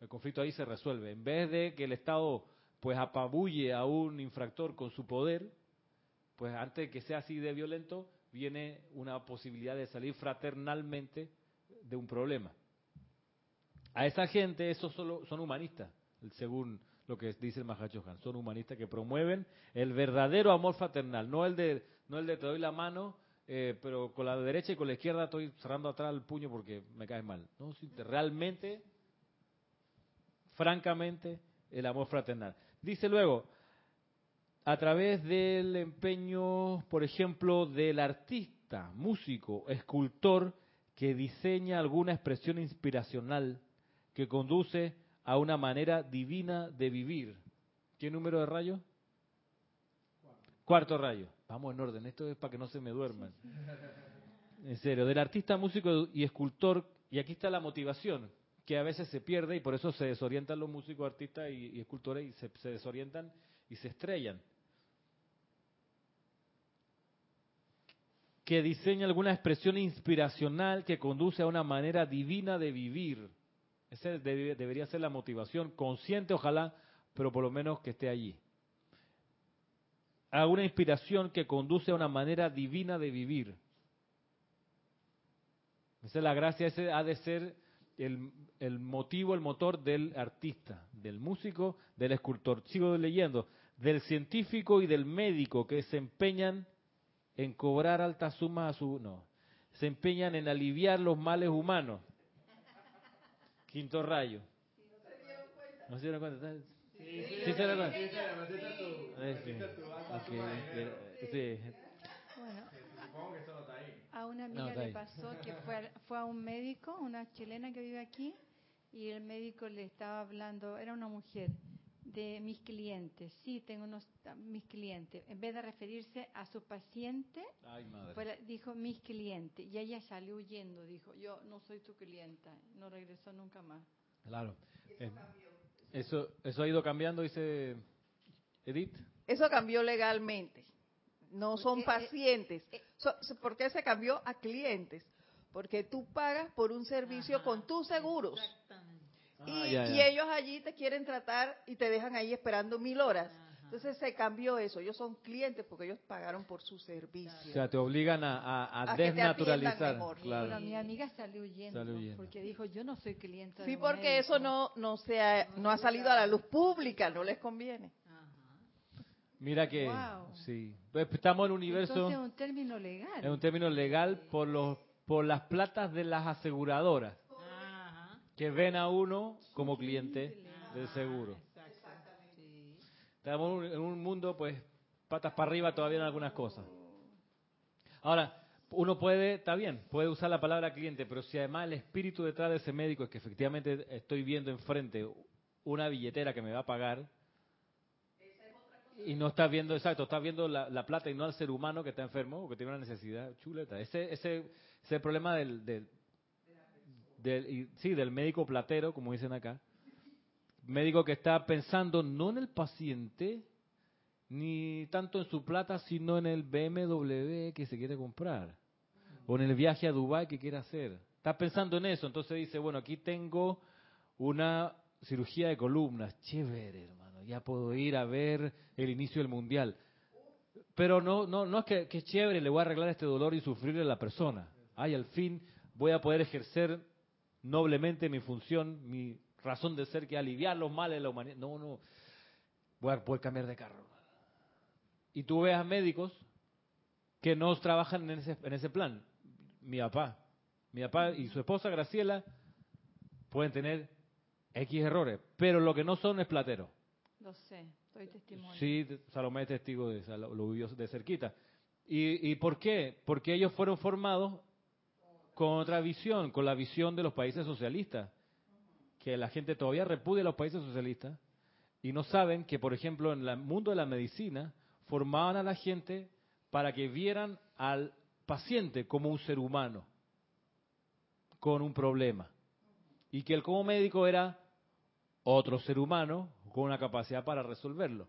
El conflicto ahí se resuelve. En vez de que el Estado pues apabulle a un infractor con su poder, pues antes de que sea así de violento, viene una posibilidad de salir fraternalmente de un problema. A esa gente, esos solo son humanistas, según lo que dice el Mahacho Han. Son humanistas que promueven el verdadero amor fraternal, no el de, no el de te doy la mano eh, pero con la derecha y con la izquierda estoy cerrando atrás el puño porque me cae mal. ¿no? Realmente, francamente, el amor fraternal. Dice luego, a través del empeño, por ejemplo, del artista, músico, escultor, que diseña alguna expresión inspiracional que conduce a una manera divina de vivir. ¿Qué número de rayos? Cuarto rayo. Vamos en orden, esto es para que no se me duerman. En serio, del artista, músico y escultor, y aquí está la motivación, que a veces se pierde y por eso se desorientan los músicos, artistas y, escultores y se, se desorientan y se estrellan. Que diseña alguna expresión inspiracional que conduce a una manera divina de vivir. Esa debería ser la motivación, consciente ojalá, pero por lo menos que esté allí a una inspiración que conduce a una manera divina de vivir. Esa es la gracia, ese ha de ser el, el, motivo, el motor del artista, del músico, del escultor. Sigo leyendo, del científico y del médico que se empeñan en cobrar altas sumas a su... No, se empeñan en aliviar los males humanos. Quinto rayo. ¿No se dieron cuenta? Sí, sí, se dieron cuenta. A una amiga le pasó que fue a, fue a un médico, una chilena que vive aquí, y el médico le estaba hablando, era una mujer, de mis clientes. Sí, tengo unos mis clientes. En vez de referirse a su paciente, dijo mis clientes. Y ella salió huyendo, dijo, yo no soy tu clienta. No regresó nunca más. Claro. Eso, eso ha ido cambiando, dice Edith. Eso cambió legalmente. No son eh, pacientes. eh, ¿Por qué se cambió a clientes? Porque tú pagas por un servicio Ajá, con tus seguros. Exactamente. Y, Ah, ya, y ya. ellos allí te quieren tratar y te dejan ahí esperando mil horas. Ajá. Entonces se cambió eso. Ellos son clientes porque ellos pagaron por su servicio. O sea, te obligan a, a- a A que te desnaturalizar. atiendan mejor. Claro. Bueno, mi amiga salió huyendo, Salió huyendo. porque dijo, yo no soy cliente Sí, de porque médico". eso no, no, se ha, no ha salido a la luz pública, no les conviene. Mira que, Wow. sí. Pues Estamos en un universo, Entonces es un término legal. es un término legal por los por las platas de las aseguradoras Ajá. que ven a uno como cliente del seguro. Sí. Estamos en un mundo, pues, patas para arriba todavía en algunas cosas. Ahora, uno puede, está bien, puede usar la palabra cliente, pero si además el espíritu detrás de ese médico es que efectivamente estoy viendo enfrente una billetera que me va a pagar y no estás viendo, exacto, estás viendo la, la plata y no al ser humano que está enfermo o que tiene una necesidad chuleta. Ese, ese, ese problema del, del, sí, del médico platero, como dicen acá, médico que está pensando no en el paciente, ni tanto en su plata, sino en el BMW que se quiere comprar, o en el viaje a Dubái que quiere hacer. Está pensando en eso, entonces dice, bueno, aquí tengo una cirugía de columnas, chévere, hermano, ya puedo ir a ver el inicio del mundial. Pero no, no, no es que, que chévere, le voy a arreglar este dolor y sufrirle a la persona. Ay, al fin voy a poder ejercer noblemente mi función, mi razón de ser, que es aliviar los males de la humanidad. No, no, voy a poder cambiar de carro. Y tú ves a médicos que no trabajan en ese, en ese plan. Mi papá, mi papá y su esposa Graciela pueden tener X errores, pero lo que no son es platero. Lo. Sí, Salomé es testigo de eso, lo, lo vivió de cerquita. ¿Y, ¿Y por qué? Porque ellos fueron formados con otra visión, con la visión de los países socialistas, que la gente todavía repudia a los países socialistas y no saben que, por ejemplo, en el mundo de la medicina formaban a la gente para que vieran al paciente como un ser humano con un problema y que él como médico era otro ser humano con una capacidad para resolverlo.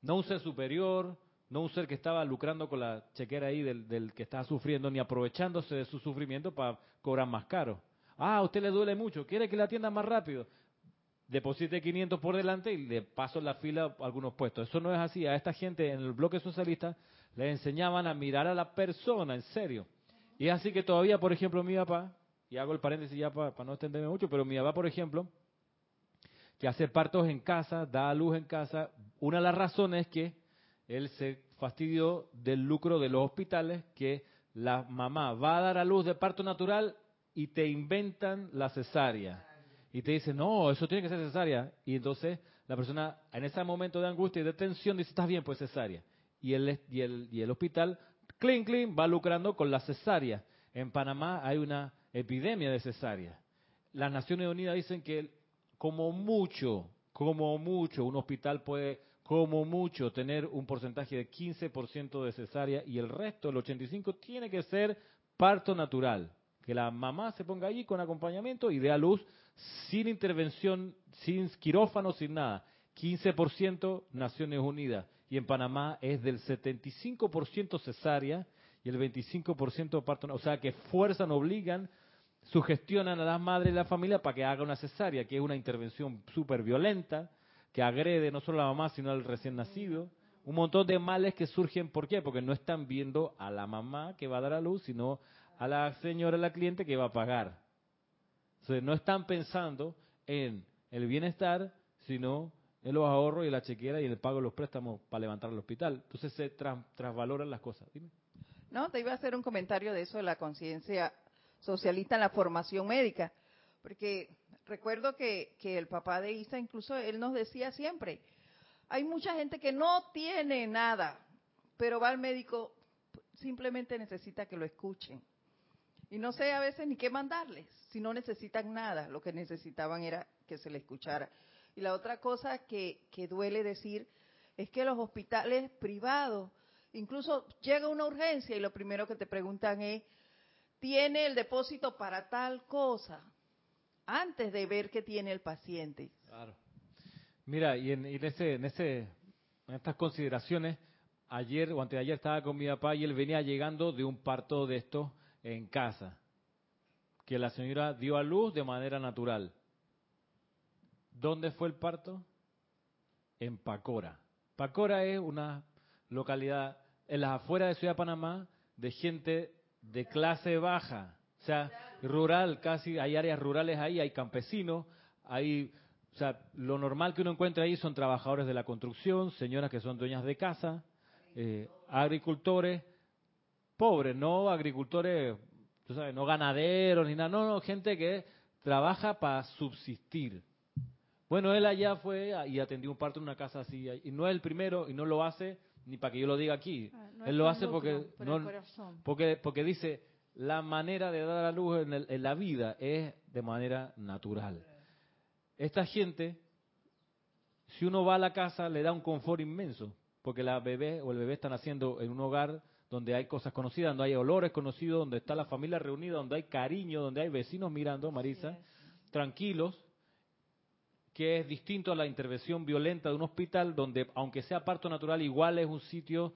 No un ser superior, no un ser que estaba lucrando con la chequera ahí del, que estaba sufriendo, ni aprovechándose de su sufrimiento para cobrar más caro. Ah, a usted le duele mucho, quiere que le atienda más rápido. Deposite 500 por delante y le paso la fila algunos puestos. Eso no es así. A esta gente en el bloque socialista le enseñaban a mirar a la persona, en serio. Y es así que todavía, por ejemplo, mi papá, y hago el paréntesis ya para, para no extenderme mucho, pero mi papá, por ejemplo, que hace partos en casa, da a luz en casa. Una de las razones es que él se fastidió del lucro de los hospitales, que la mamá va a dar a luz de parto natural y te inventan la cesárea. Y te dicen, no, eso tiene que ser cesárea. Y entonces la persona en ese momento de angustia y de tensión dice, estás bien, pues cesárea. Y el, y el, y el hospital, clean, clean, va lucrando con la cesárea. En Panamá hay una epidemia de cesárea. Las Naciones Unidas dicen que como mucho, como mucho, un hospital puede, como mucho, tener un porcentaje de 15% de cesárea y el resto, el 85%, tiene que ser parto natural. Que la mamá se ponga allí con acompañamiento y dé a luz sin intervención, sin quirófano, sin nada. 15% Naciones Unidas. Y en Panamá es del 75% cesárea y el 25% parto. O sea que fuerzan, obligan sugestionan a las madres y la familia para que haga una cesárea, que es una intervención súper violenta, que agrede no solo a la mamá, sino al recién nacido. Un montón de males que surgen, ¿por qué? Porque no están viendo a la mamá que va a dar a luz, sino a la señora, la cliente que va a pagar. Entonces, no están pensando en el bienestar, sino en los ahorros y la chequera y el pago de los préstamos para levantar el hospital. Entonces se tras- trasvaloran las cosas. No, te iba a hacer un comentario de eso de la conciencia socialista en la formación médica, porque recuerdo que, que el papá de Isa, incluso él nos decía siempre, hay mucha gente que no tiene nada, pero va al médico, simplemente necesita que lo escuchen. Y no sé a veces ni qué mandarles, si no necesitan nada, lo que necesitaban era que se le escuchara. Y la otra cosa que, que duele decir es que los hospitales privados, incluso llega una urgencia y lo primero que te preguntan es, ¿tiene el depósito para tal cosa? antes de ver qué tiene el paciente. Claro. Mira, y en, y en ese, en ese, en estas consideraciones, ayer o anteayer estaba con mi papá y él venía llegando de un parto de estos en casa, que la señora dio a luz de manera natural. ¿Dónde fue el parto? En Pacora. Pacora es una localidad en las afueras de Ciudad de Panamá de gente de clase baja, o sea, rural, casi hay áreas rurales ahí, hay campesinos, hay, o sea, lo normal que uno encuentra ahí son trabajadores de la construcción, señoras que son dueñas de casa, eh, agricultores, pobres, no agricultores, tú sabes, no ganaderos ni nada, no, no, gente que trabaja para subsistir. Bueno, él allá fue y atendió un parto en una casa así, y no es el primero y no lo hace ni para que yo lo diga aquí. Ah, no él lo hace porque no, porque porque dice la manera de dar a luz en, el- en la vida es de manera natural. Esta gente, si uno va a la casa, le da un confort inmenso, porque la bebé o el bebé están haciendo en un hogar donde hay cosas conocidas, donde hay olores conocidos, donde está la familia reunida, donde hay cariño, donde hay vecinos mirando, Marisa, tranquilos, que es distinto a la intervención violenta de un hospital donde, aunque sea parto natural, igual es un sitio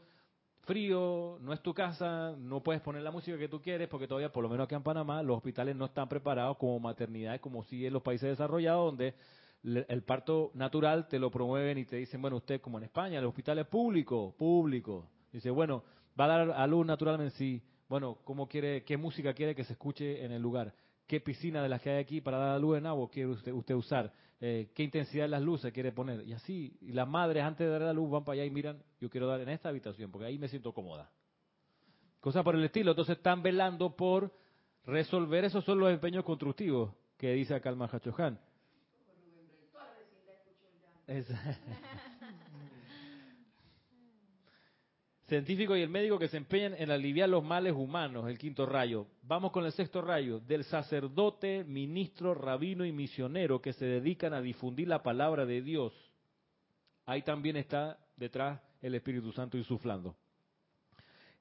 frío, no es tu casa, no puedes poner la música que tú quieres, porque todavía, por lo menos aquí en Panamá, los hospitales no están preparados como maternidades, como si en los países desarrollados, donde el parto natural te lo promueven y te dicen, bueno, usted como en España, el hospital es público, público. Dice, bueno, va a dar a luz naturalmente, sí. Bueno, ¿cómo quiere, qué música quiere que se escuche en el lugar? ¿Qué piscina de las que hay aquí para dar a luz en agua quiere usted, usted usar? Eh, ¿Qué intensidad de las luces quiere poner? Y así, y las madres antes de dar a luz van para allá y miran, yo quiero dar en esta habitación, porque ahí me siento cómoda. Cosas por el estilo. Entonces están velando por resolver. Esos son los empeños constructivos que dice acá el. Es- Científico y el médico que se empeñan en aliviar los males humanos, el quinto rayo. Vamos con el sexto rayo, del sacerdote, ministro, rabino y misionero que se dedican a difundir la palabra de Dios. Ahí también está detrás el Espíritu Santo insuflando.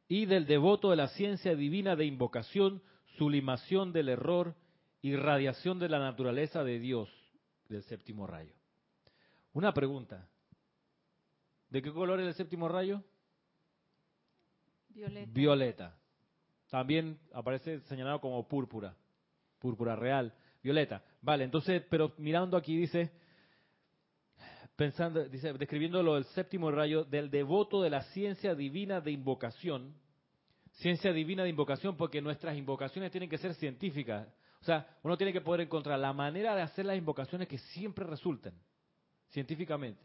Y del devoto de la ciencia divina de invocación, sublimación del error, irradiación de la naturaleza de Dios, del séptimo rayo. Una pregunta. ¿De qué color es el séptimo rayo? Violeta. También aparece señalado como púrpura. Púrpura real. Violeta. Vale, entonces, pero mirando aquí dice, pensando, dice, describiendo lo del séptimo rayo, del devoto de la ciencia divina de invocación. Ciencia divina de invocación, porque nuestras invocaciones tienen que ser científicas. O sea, uno tiene que poder encontrar la manera de hacer las invocaciones que siempre resulten, científicamente.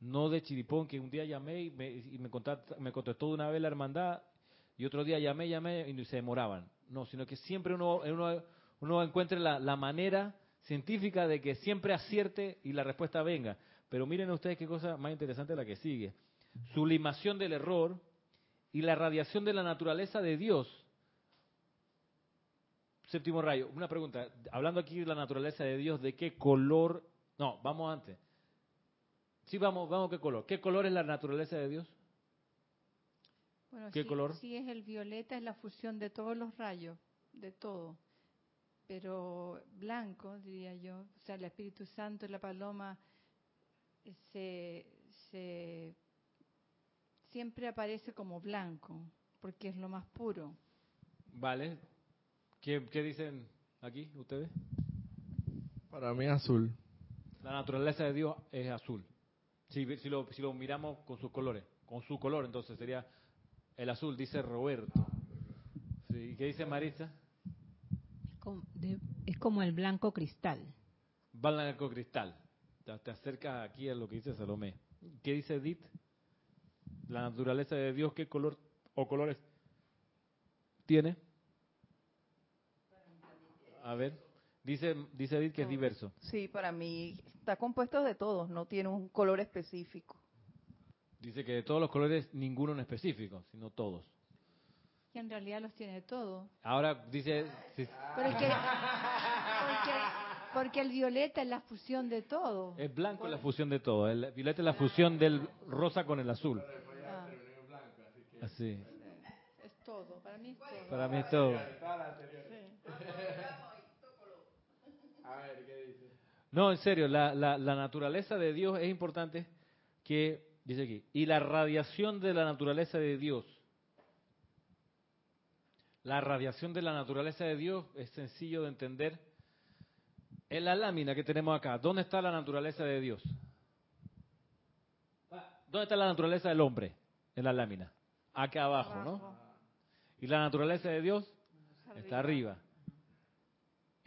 No de chiripón, que un día llamé y me, y me, contacta- me contestó de una vez la hermandad y otro día llamé, llamé y se demoraban. No, sino que siempre uno, uno, encuentre la, la manera científica de que siempre acierte y la respuesta venga. Pero miren ustedes qué cosa más interesante la que sigue. Sublimación del error y la radiación de la naturaleza de Dios. Séptimo rayo. Una pregunta. Hablando aquí de la naturaleza de Dios, ¿de qué color? No, vamos antes. Sí, vamos, vamos, ¿qué color? ¿Qué color es la naturaleza de Dios? Bueno, ¿Qué sí, color? Sí, es el violeta, es la fusión de todos los rayos, de todo. Pero blanco, diría yo. O sea, el Espíritu Santo y la paloma se, se siempre aparece como blanco, porque es lo más puro. Vale. ¿Qué, qué dicen aquí ustedes? Para mí azul. La naturaleza de Dios es azul. Si, si, lo, si lo miramos con sus colores, con su color, entonces sería el azul, dice Roberto. Sí, ¿Qué dice Marisa? Es como, de- es como el blanco cristal. Blanco cristal. Te, te acercas aquí a lo que dice Salomé. ¿Qué dice Edith? La naturaleza de Dios, ¿qué color o colores tiene? A ver, dice, dice Edith que es diverso. Sí, para mí está compuesto de todos, no tiene un color específico. Dice que de todos los colores, ninguno en específico, sino todos. Y en realidad los tiene todos. Ahora dice, si- Pero es que, porque, porque el violeta es la fusión de todo. es blanco la fusión de todo. El violeta es la fusión del rosa con el azul. Ah, Así. es todo, para mí es todo. Para mí es todo. Sí. No, en serio, la, la, la naturaleza de Dios es importante que, dice aquí, y la radiación de la naturaleza de Dios. La radiación de la naturaleza de Dios es sencillo de entender. En la lámina que tenemos acá, ¿dónde está la naturaleza de Dios? ¿Dónde está la naturaleza del hombre? En la lámina. Acá abajo, ¿no? Y la naturaleza de Dios está arriba.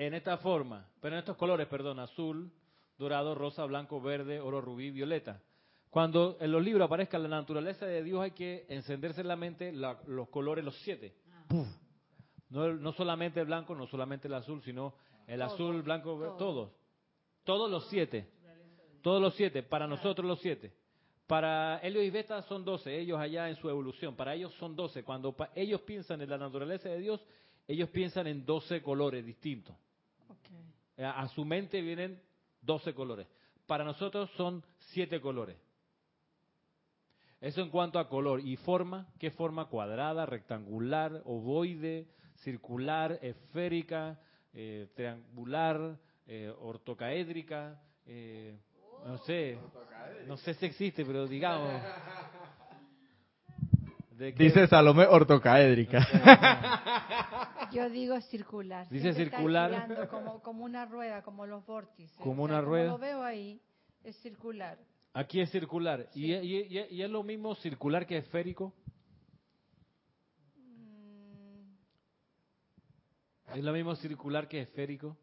En esta forma, pero en estos colores, perdón, azul, dorado, rosa, blanco, verde, oro, rubí, violeta. Cuando en los libros aparezca la naturaleza de Dios hay que encenderse en la mente los colores, los siete. No, no, solamente el blanco, no solamente el azul, sino el azul, el blanco, todos. Todos los siete. Todos los siete, para nosotros los siete. Para Helio y Beta son doce, ellos allá en su evolución. Para ellos son doce. Cuando ellos piensan en la naturaleza de Dios, ellos piensan en doce colores distintos. A su mente vienen doce colores. Para nosotros son siete colores. Eso en cuanto a color y forma, ¿qué forma? Cuadrada, rectangular, ovoide, circular, esférica, eh, triangular, eh, ortocaédrica, eh, no sé, no sé si existe, pero digamos. Dice Salomé ortocaédrica. Yo digo circular. Dice circular. como, como una rueda, como los vórtices. Como una rueda. Como lo veo ahí, es circular. Aquí es circular. ¿Y, y, es lo mismo circular que esférico? Mm. ¿Es lo mismo circular que esférico?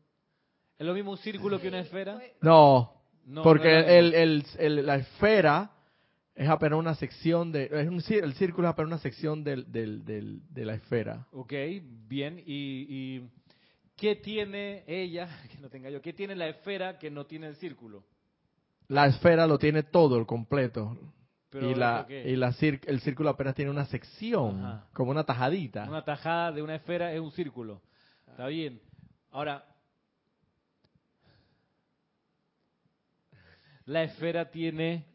¿Es lo mismo un círculo que una esfera? No, porque el, el, la esfera es apenas una sección de, es un, el círculo es apenas una sección del, del, del, de la esfera. Ok, bien. ¿Y, ¿Y qué tiene ella, que no tenga yo, qué tiene la esfera que no tiene el círculo? La esfera lo tiene todo, el completo. y la, y la el círculo apenas tiene una sección, como una tajadita. Una tajada de una esfera es un círculo. Está bien. Ahora, La esfera tiene,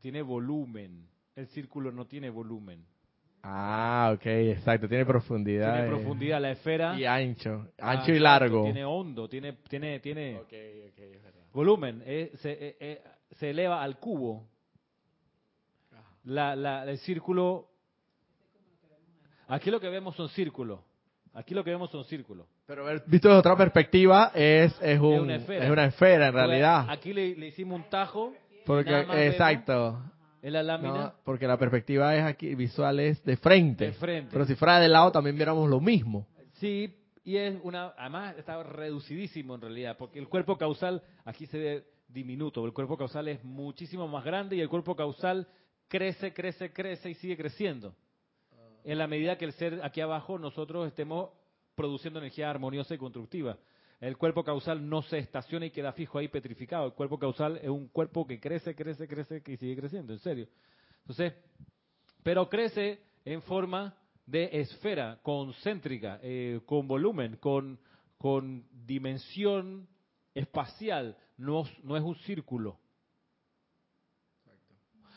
tiene volumen. El círculo no tiene volumen. Ah, ok, exacto. Tiene profundidad. Tiene profundidad la esfera. Y ancho. Ancho y largo. Tiene hondo, tiene, tiene, tiene volumen. Eh, se, eh, eh, se, eleva al cubo. La, la, el círculo. Aquí lo que vemos son círculos. Aquí lo que vemos son círculos. Pero visto desde otra perspectiva, es, es, un, es, una, esfera. en realidad. Aquí le, hicimos un tajo. Porque, exacto. La lámina. porque la perspectiva es aquí, visual es de frente. De frente. Pero si fuera de lado también viéramos lo mismo. Sí, y es una, además está reducidísimo en realidad, porque el cuerpo causal aquí se ve diminuto, el cuerpo causal es muchísimo más grande y el cuerpo causal crece, crece, crece y sigue creciendo en la medida que el ser aquí abajo nosotros estemos produciendo energía armoniosa y constructiva. El cuerpo causal no se estaciona y queda fijo ahí petrificado. El cuerpo causal es un cuerpo que crece, crece, crece y sigue creciendo, en serio. Entonces, pero crece en forma de esfera concéntrica, eh, con volumen, con, con dimensión espacial, no, no es un círculo.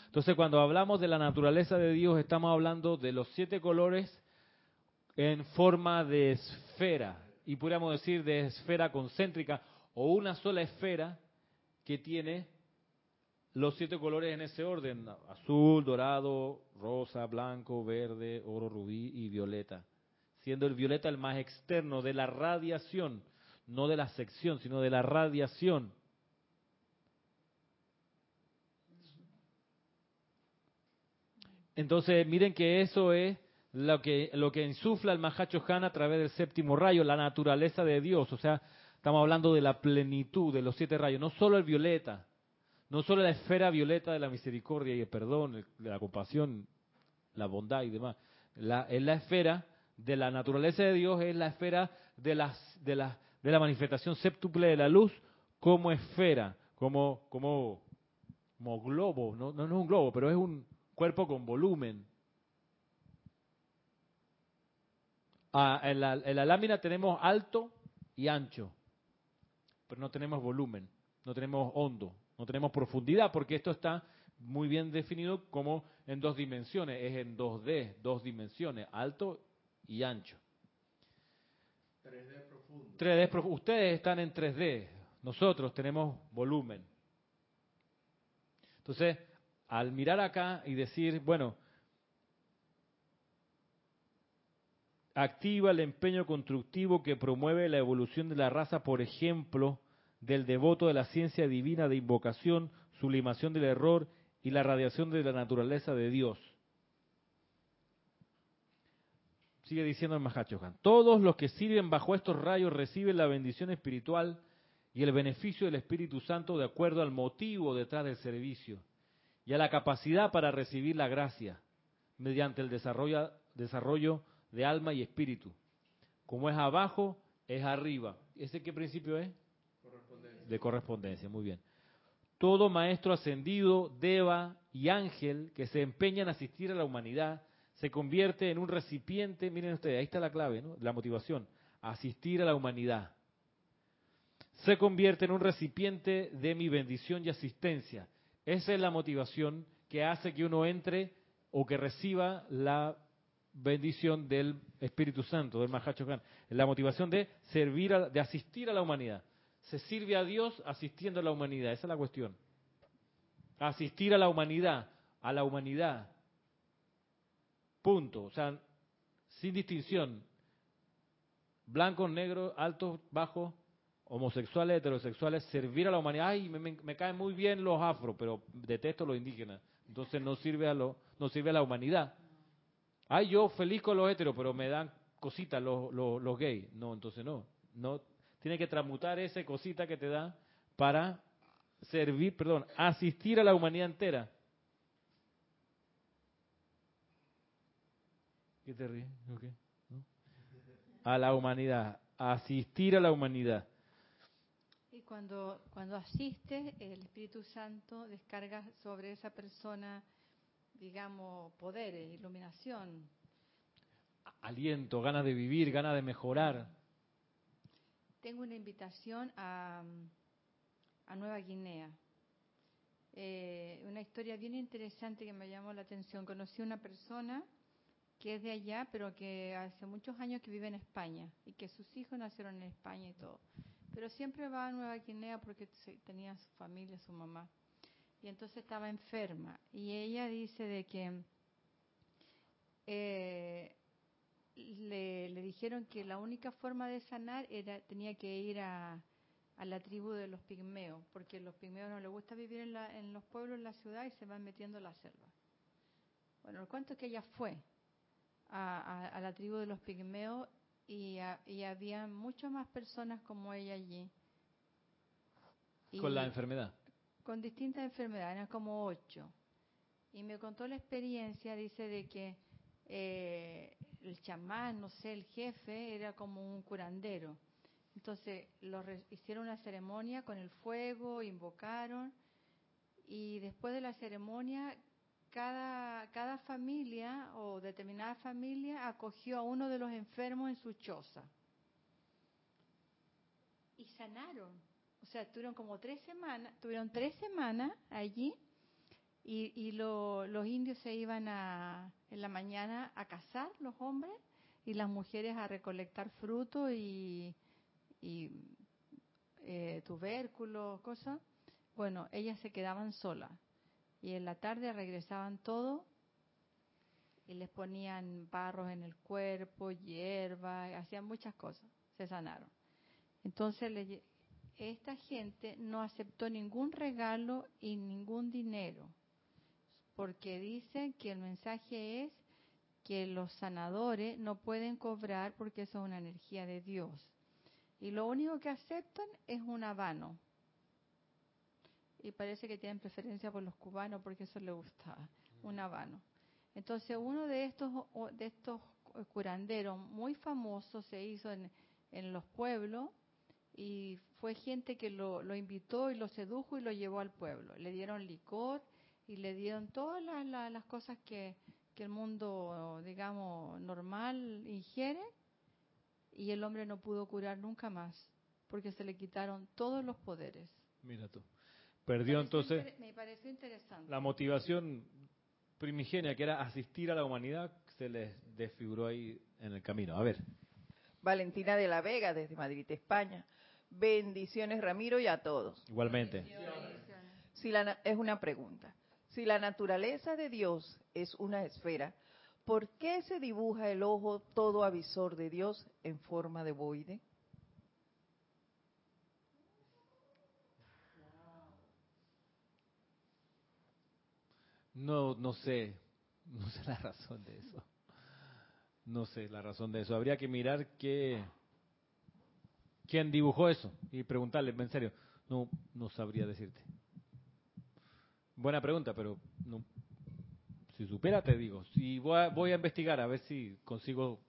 Entonces, cuando hablamos de la naturaleza de Dios, estamos hablando de los siete colores en forma de esfera, y podríamos decir de esfera concéntrica, o una sola esfera que tiene los siete colores en ese orden, azul, dorado, rosa, blanco, verde, oro, rubí y violeta, siendo el violeta el más externo de la radiación, no de la sección, sino de la radiación. Entonces, miren que eso es lo que, lo que insufla el Mahacho Han a través del séptimo rayo, la naturaleza de Dios. O sea, estamos hablando de la plenitud de los siete rayos, no solo el violeta, no solo la esfera violeta de la misericordia y el perdón, de la compasión, la bondad y demás. La, es la esfera de la naturaleza de Dios, es la esfera de, las, de, la, de la manifestación séptuple de la luz como esfera, como, como, como globo, no, no es un globo, pero es un, cuerpo con volumen. Ah, en, la, lámina tenemos alto y ancho, pero no tenemos volumen, no tenemos hondo, no tenemos profundidad, porque esto está muy bien definido como en dos dimensiones, es en 2D, dos dimensiones, alto y ancho. 3D profundo. 3D, ustedes están en 3D, Nosotros tenemos volumen. Entonces, al mirar acá y decir, bueno, activa el empeño constructivo que promueve la evolución de la raza, por ejemplo, del devoto de la ciencia divina de invocación, sublimación del error y la radiación de la naturaleza de Dios. Sigue diciendo el Mahachohan, todos los que sirven bajo estos rayos reciben la bendición espiritual y el beneficio del Espíritu Santo de acuerdo al motivo detrás del servicio y a la capacidad para recibir la gracia mediante el desarrollo, desarrollo de alma y espíritu. Como es abajo, es arriba. ¿Ese qué principio es? De correspondencia, muy bien. Todo maestro ascendido, deva y ángel que se empeña en asistir a la humanidad se convierte en un recipiente, miren ustedes, ahí está la clave, ¿no? la motivación, asistir a la humanidad. Se convierte en un recipiente de mi bendición y asistencia. Esa es la motivación que hace que uno entre o que reciba la bendición del Espíritu Santo, del Mahacho La motivación de servir, de asistir a la humanidad. Se sirve a Dios asistiendo a la humanidad. Esa es la cuestión. Asistir a la humanidad, a la humanidad. Punto. O sea, sin distinción. Blancos, negros, altos, bajos, homosexuales, heterosexuales, servir a la humanidad. Ay, me, caen muy bien los afro, pero detesto los indígenas. Entonces no sirve a lo, no sirve a la humanidad. Ay, yo feliz con los heteros, pero me dan cositas los, los, gays. No, entonces no. No tiene que transmutar esa cosita que te da para servir, perdón, asistir a la humanidad entera. ¿Qué te ríes? A la humanidad, asistir a la humanidad. Y cuando, cuando asistes, el Espíritu Santo descarga sobre esa persona digamos, poderes, iluminación. Aliento, ganas de vivir, ganas de mejorar. Tengo una invitación a, a Nueva Guinea. Eh, una historia bien interesante que me llamó la atención. Conocí a una persona que es de allá, pero que hace muchos años que vive en España y que sus hijos nacieron en España y todo. Pero siempre va a Nueva Guinea porque tenía su familia, su mamá y entonces estaba enferma. Y ella dice de que eh, le, dijeron que la única forma de sanar era tenía que ir a, la tribu de los pigmeos, porque a los pigmeos no les gusta vivir en, en los pueblos, en la ciudad, y se van metiendo en la selva. Bueno, el cuento es que ella fue a, la tribu de los pigmeos y, y había muchas más personas como ella allí. Con la enfermedad con distintas enfermedades, eran como ocho. Y me contó la experiencia, dice, de que eh, el chamán, no sé, el jefe, era como un curandero. Entonces los hicieron una ceremonia con el fuego, invocaron, y después de la ceremonia, cada, cada familia o determinada familia acogió a uno de los enfermos en su choza. Y sanaron sea, tuvieron como tres semanas, tuvieron tres semanas allí y, los indios se iban a, en la mañana a cazar, los hombres, y las mujeres a recolectar frutos y, eh, tubérculos, cosas. Bueno, ellas se quedaban solas y en la tarde regresaban todo y les ponían barros en el cuerpo, hierba, hacían muchas cosas, se sanaron. Entonces esta gente no aceptó ningún regalo y ningún dinero, porque dicen que el mensaje es que los sanadores no pueden cobrar porque eso es una energía de Dios. Y lo único que aceptan es un habano. Y parece que tienen preferencia por los cubanos porque eso les gustaba, un habano. Entonces uno de estos, de estos curanderos muy famosos se hizo en, en los pueblos y fue gente que lo, lo, invitó y lo sedujo y lo llevó al pueblo. Le dieron licor y le dieron todas las, cosas que, que, el mundo, digamos, normal ingiere y el hombre no pudo curar nunca más porque se le quitaron todos los poderes. Mira tú. Perdió entonces me pareció interesante. la motivación primigenia que era asistir a la humanidad se les desfiguró ahí en el camino. A ver. Valentina de la Vega desde Madrid, España. Bendiciones, Ramiro, y a todos. Igualmente. Si la, es una pregunta. Si la naturaleza de Dios es una esfera, ¿por qué se dibuja el ojo todo avisor de Dios en forma de boide? No, no sé, no sé la razón de eso. No sé la razón de eso. Habría que mirar qué, quién dibujó eso y preguntarle, en serio. No, no sabría decirte. Buena pregunta, pero no. Si supiera te digo. Si voy a, voy a investigar a ver si consigo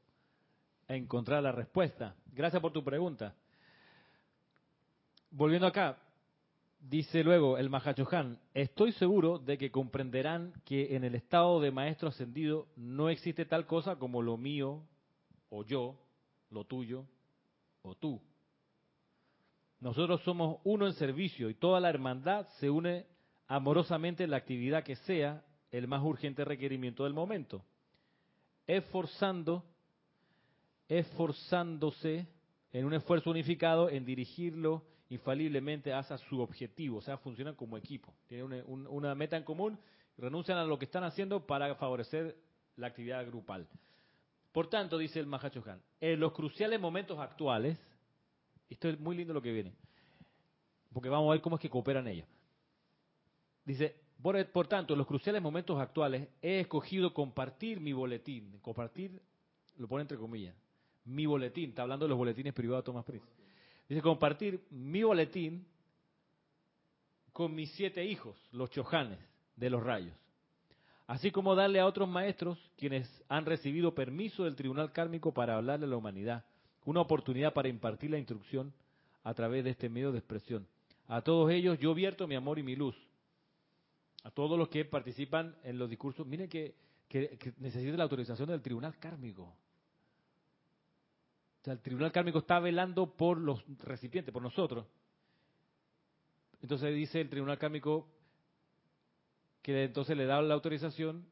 encontrar la respuesta. Gracias por tu pregunta. Volviendo acá, Dice luego el Mahachohan, estoy seguro de que comprenderán que en el estado de maestro ascendido no existe tal cosa como lo mío o yo, lo tuyo o tú. Nosotros somos uno en servicio y toda la hermandad se une amorosamente en la actividad que sea el más urgente requerimiento del momento, esforzando, esforzándose en un esfuerzo unificado en dirigirlo infaliblemente hacia su objetivo, o sea, funcionan como equipo, tienen una, un- una meta en común, renuncian a lo que están haciendo para favorecer la actividad grupal. Por tanto, dice el Mahachohan, en los cruciales momentos actuales, esto es muy lindo lo que viene, porque vamos a ver cómo es que cooperan ellos. Dice, por, tanto, en los cruciales momentos actuales he escogido compartir mi boletín, compartir, lo pone entre comillas, mi boletín, está hablando de los boletines privados de Thomas Prince. Dice, compartir mi boletín con mis siete hijos, los chojanes de los rayos. Así como darle a otros maestros, quienes han recibido permiso del tribunal kármico para hablarle a la humanidad, una oportunidad para impartir la instrucción a través de este medio de expresión. A todos ellos yo vierto mi amor y mi luz. A todos los que participan en los discursos. Miren que, que, que necesitan la autorización del tribunal kármico. O sea, el tribunal kármico está velando por los recipientes, por nosotros. Entonces dice el tribunal kármico que entonces le da la autorización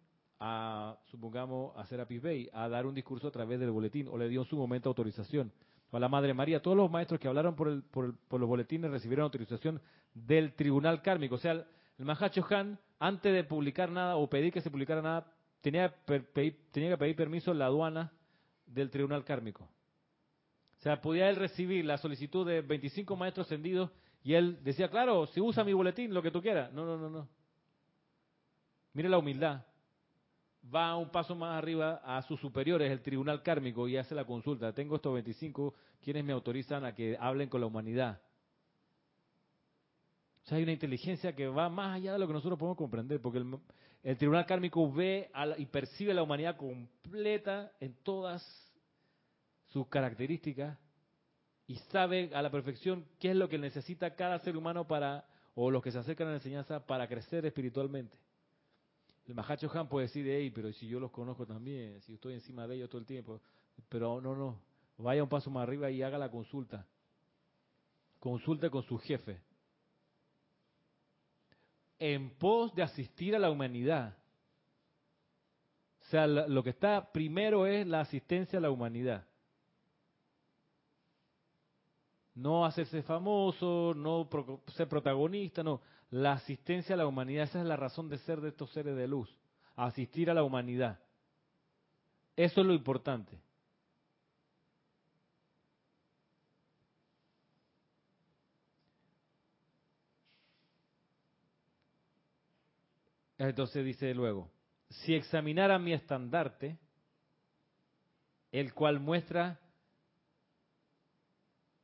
a, supongamos, a Serapis a dar un discurso a través del boletín, o le dio en su momento autorización. O a la Madre María, todos los maestros que hablaron por, el- por, el- por los boletines recibieron autorización del tribunal kármico. O sea, el, el Mahacho Han, antes de publicar nada o pedir que se publicara nada, tenía, tenía que pedir permiso en la aduana del tribunal kármico. O sea, podía él recibir la solicitud de 25 maestros ascendidos y él decía, claro, si usa mi boletín, lo que tú quieras. No, no, no, no. Mire la humildad. Va un paso más arriba a sus superiores, el tribunal kármico, y hace la consulta. Tengo estos 25, quienes me autorizan a que hablen con la humanidad? O sea, hay una inteligencia que va más allá de lo que nosotros podemos comprender, porque el, tribunal kármico ve a la- y percibe la humanidad completa en todas sus características y sabe a la perfección qué es lo que necesita cada ser humano para, o los que se acercan a la enseñanza para crecer espiritualmente. El Mahacho Han puede decir, hey, pero si yo los conozco también, si estoy encima de ellos todo el tiempo, pero no, no, vaya un paso más arriba y haga la consulta. Consulte con su jefe. En pos de asistir a la humanidad. O sea, lo que está primero es la asistencia a la humanidad. No hacerse famoso, no ser protagonista, no. La asistencia a la humanidad, esa es la razón de ser de estos seres de luz. Asistir a la humanidad. Eso es lo importante. Entonces dice luego, si examinara mi estandarte, el cual muestra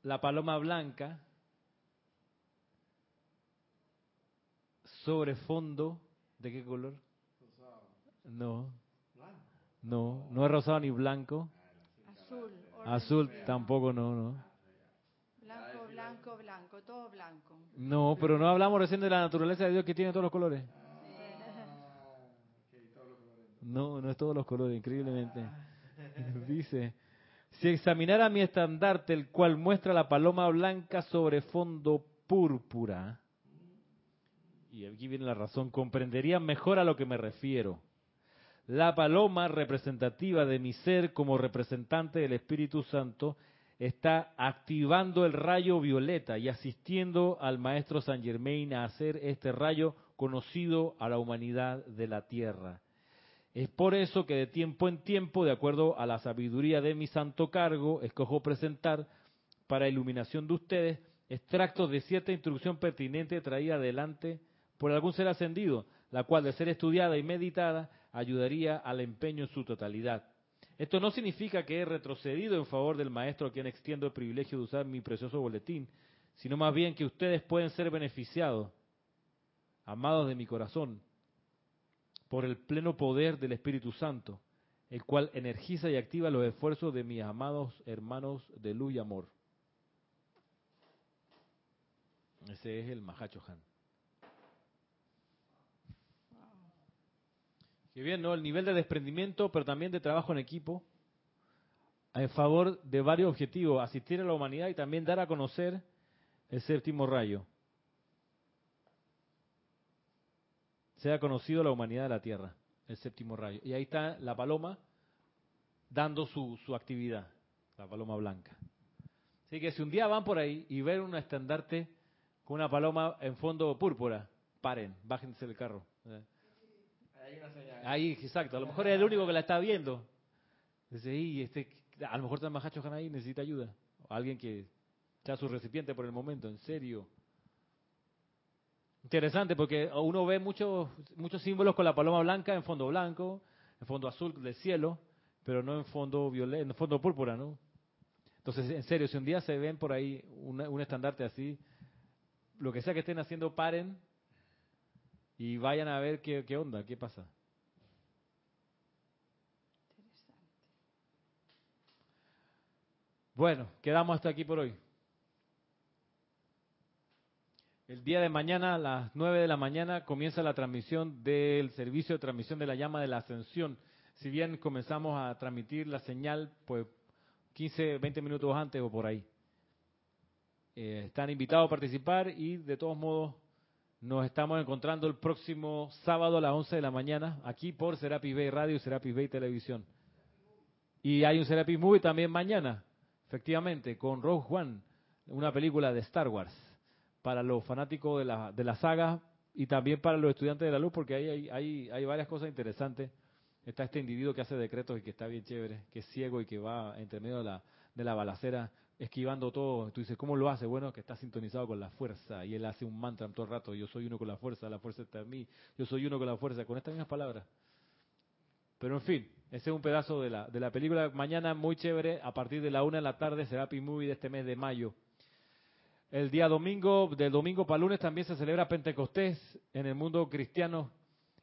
la paloma blanca sobre fondo, ¿de qué color? No, no, no es rosado ni blanco. Azul. Azul tampoco, no, no. Blanco, blanco, blanco, todo blanco. No, pero no hablamos recién de la naturaleza de Dios que tiene todos los colores. No, no es todos los colores, increíblemente. Dice, si examinara mi estandarte, el cual muestra la paloma blanca sobre fondo púrpura, y aquí viene la razón, comprendería mejor a lo que me refiero. La paloma representativa de mi ser como representante del Espíritu Santo está activando el rayo violeta y asistiendo al maestro San Germain a hacer este rayo conocido a la humanidad de la Tierra. Es por eso que de tiempo en tiempo, de acuerdo a la sabiduría de mi santo cargo, escojo presentar para iluminación de ustedes extractos de cierta instrucción pertinente traída adelante por algún ser ascendido, la cual de ser estudiada y meditada ayudaría al empeño en su totalidad. Esto no significa que he retrocedido en favor del maestro a quien extiendo el privilegio de usar mi precioso boletín, sino más bien que ustedes pueden ser beneficiados, amados de mi corazón, por el pleno poder del Espíritu Santo, el cual energiza y activa los esfuerzos de mis amados hermanos de luz y amor. Ese es el Mahacho Han. Qué bien, ¿no? El nivel de desprendimiento, pero también de trabajo en equipo, en favor de varios objetivos, asistir a la humanidad y también dar a conocer el séptimo rayo. Sea conocido la humanidad de la Tierra, el séptimo rayo. Y ahí está la paloma dando su, su actividad, la paloma blanca. Así que si un día van por ahí y ven un estandarte con una paloma en fondo púrpura, paren, bájense del carro. Ahí, exacto. A lo mejor es el único que la está viendo. Dice, y este, a lo mejor está Mahacho Han ahí necesita ayuda. alguien que sea su recipiente por el momento, en serio. Interesante porque uno ve muchos muchos símbolos con la paloma blanca en fondo blanco, en fondo azul del cielo, pero no en fondo violeta, en fondo púrpura, ¿no? Entonces, en serio, si un día se ven por ahí un estandarte así, lo que sea que estén haciendo, paren y vayan a ver qué, qué onda, qué pasa. Bueno, quedamos hasta aquí por hoy. El día de mañana, a las 9 de la mañana, comienza la transmisión del servicio de transmisión de la llama de la ascensión. Si bien comenzamos a transmitir la señal, pues 15, 20 minutos antes o por ahí. Eh, están invitados a participar y de todos modos nos estamos encontrando el próximo sábado a las 11 de la mañana aquí por Serapis Bay Radio y Serapis Bay Televisión. Y hay un Serapis Movie también mañana, efectivamente, con Rogue One, una película de Star Wars para los fanáticos de la, de la saga y también para los estudiantes de la luz, porque hay, hay, hay varias cosas interesantes. Está este individuo que hace decretos y que está bien chévere, que es ciego y que va entre medio de la, de la balacera esquivando todo. Tú dices, ¿cómo lo hace? Bueno, que está sintonizado con la fuerza y él hace un mantra todo el rato. Yo soy uno con la fuerza, la fuerza está en mí. Yo soy uno con la fuerza, con estas mismas palabras. Pero en fin, ese es un pedazo de la, de la película. Mañana muy chévere, a partir de la una de la tarde será P-Movie de este mes de mayo. El día domingo, del domingo para lunes también se celebra Pentecostés en el mundo cristiano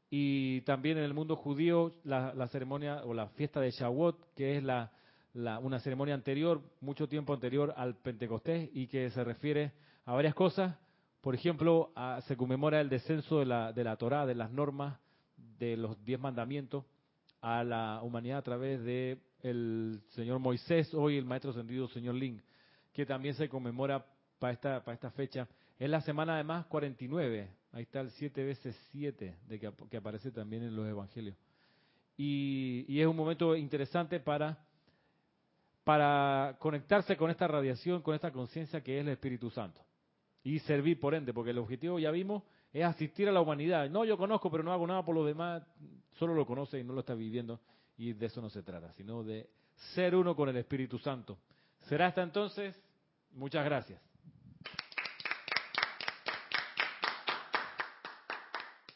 y también en el mundo judío la, la ceremonia o la fiesta de Shavuot, que es la, una ceremonia anterior, mucho tiempo anterior al Pentecostés y que se refiere a varias cosas. Por ejemplo, se conmemora el descenso de la, de la Torá, de las normas, de los diez mandamientos a la humanidad a través de el señor Moisés, hoy el maestro sentido señor Ling, que también se conmemora para esta, para esta fecha. Es la semana además 49, ahí está el 7 veces 7 de que, aparece también en los evangelios. Y es un momento interesante para para conectarse con esta radiación, con esta conciencia que es el Espíritu Santo. Y servir por ende, porque el objetivo, ya vimos, es asistir a la humanidad. No, yo conozco, pero no hago nada por los demás, solo lo conoce y no lo está viviendo. Y de eso no se trata, sino de ser uno con el Espíritu Santo. Será hasta entonces. Muchas gracias.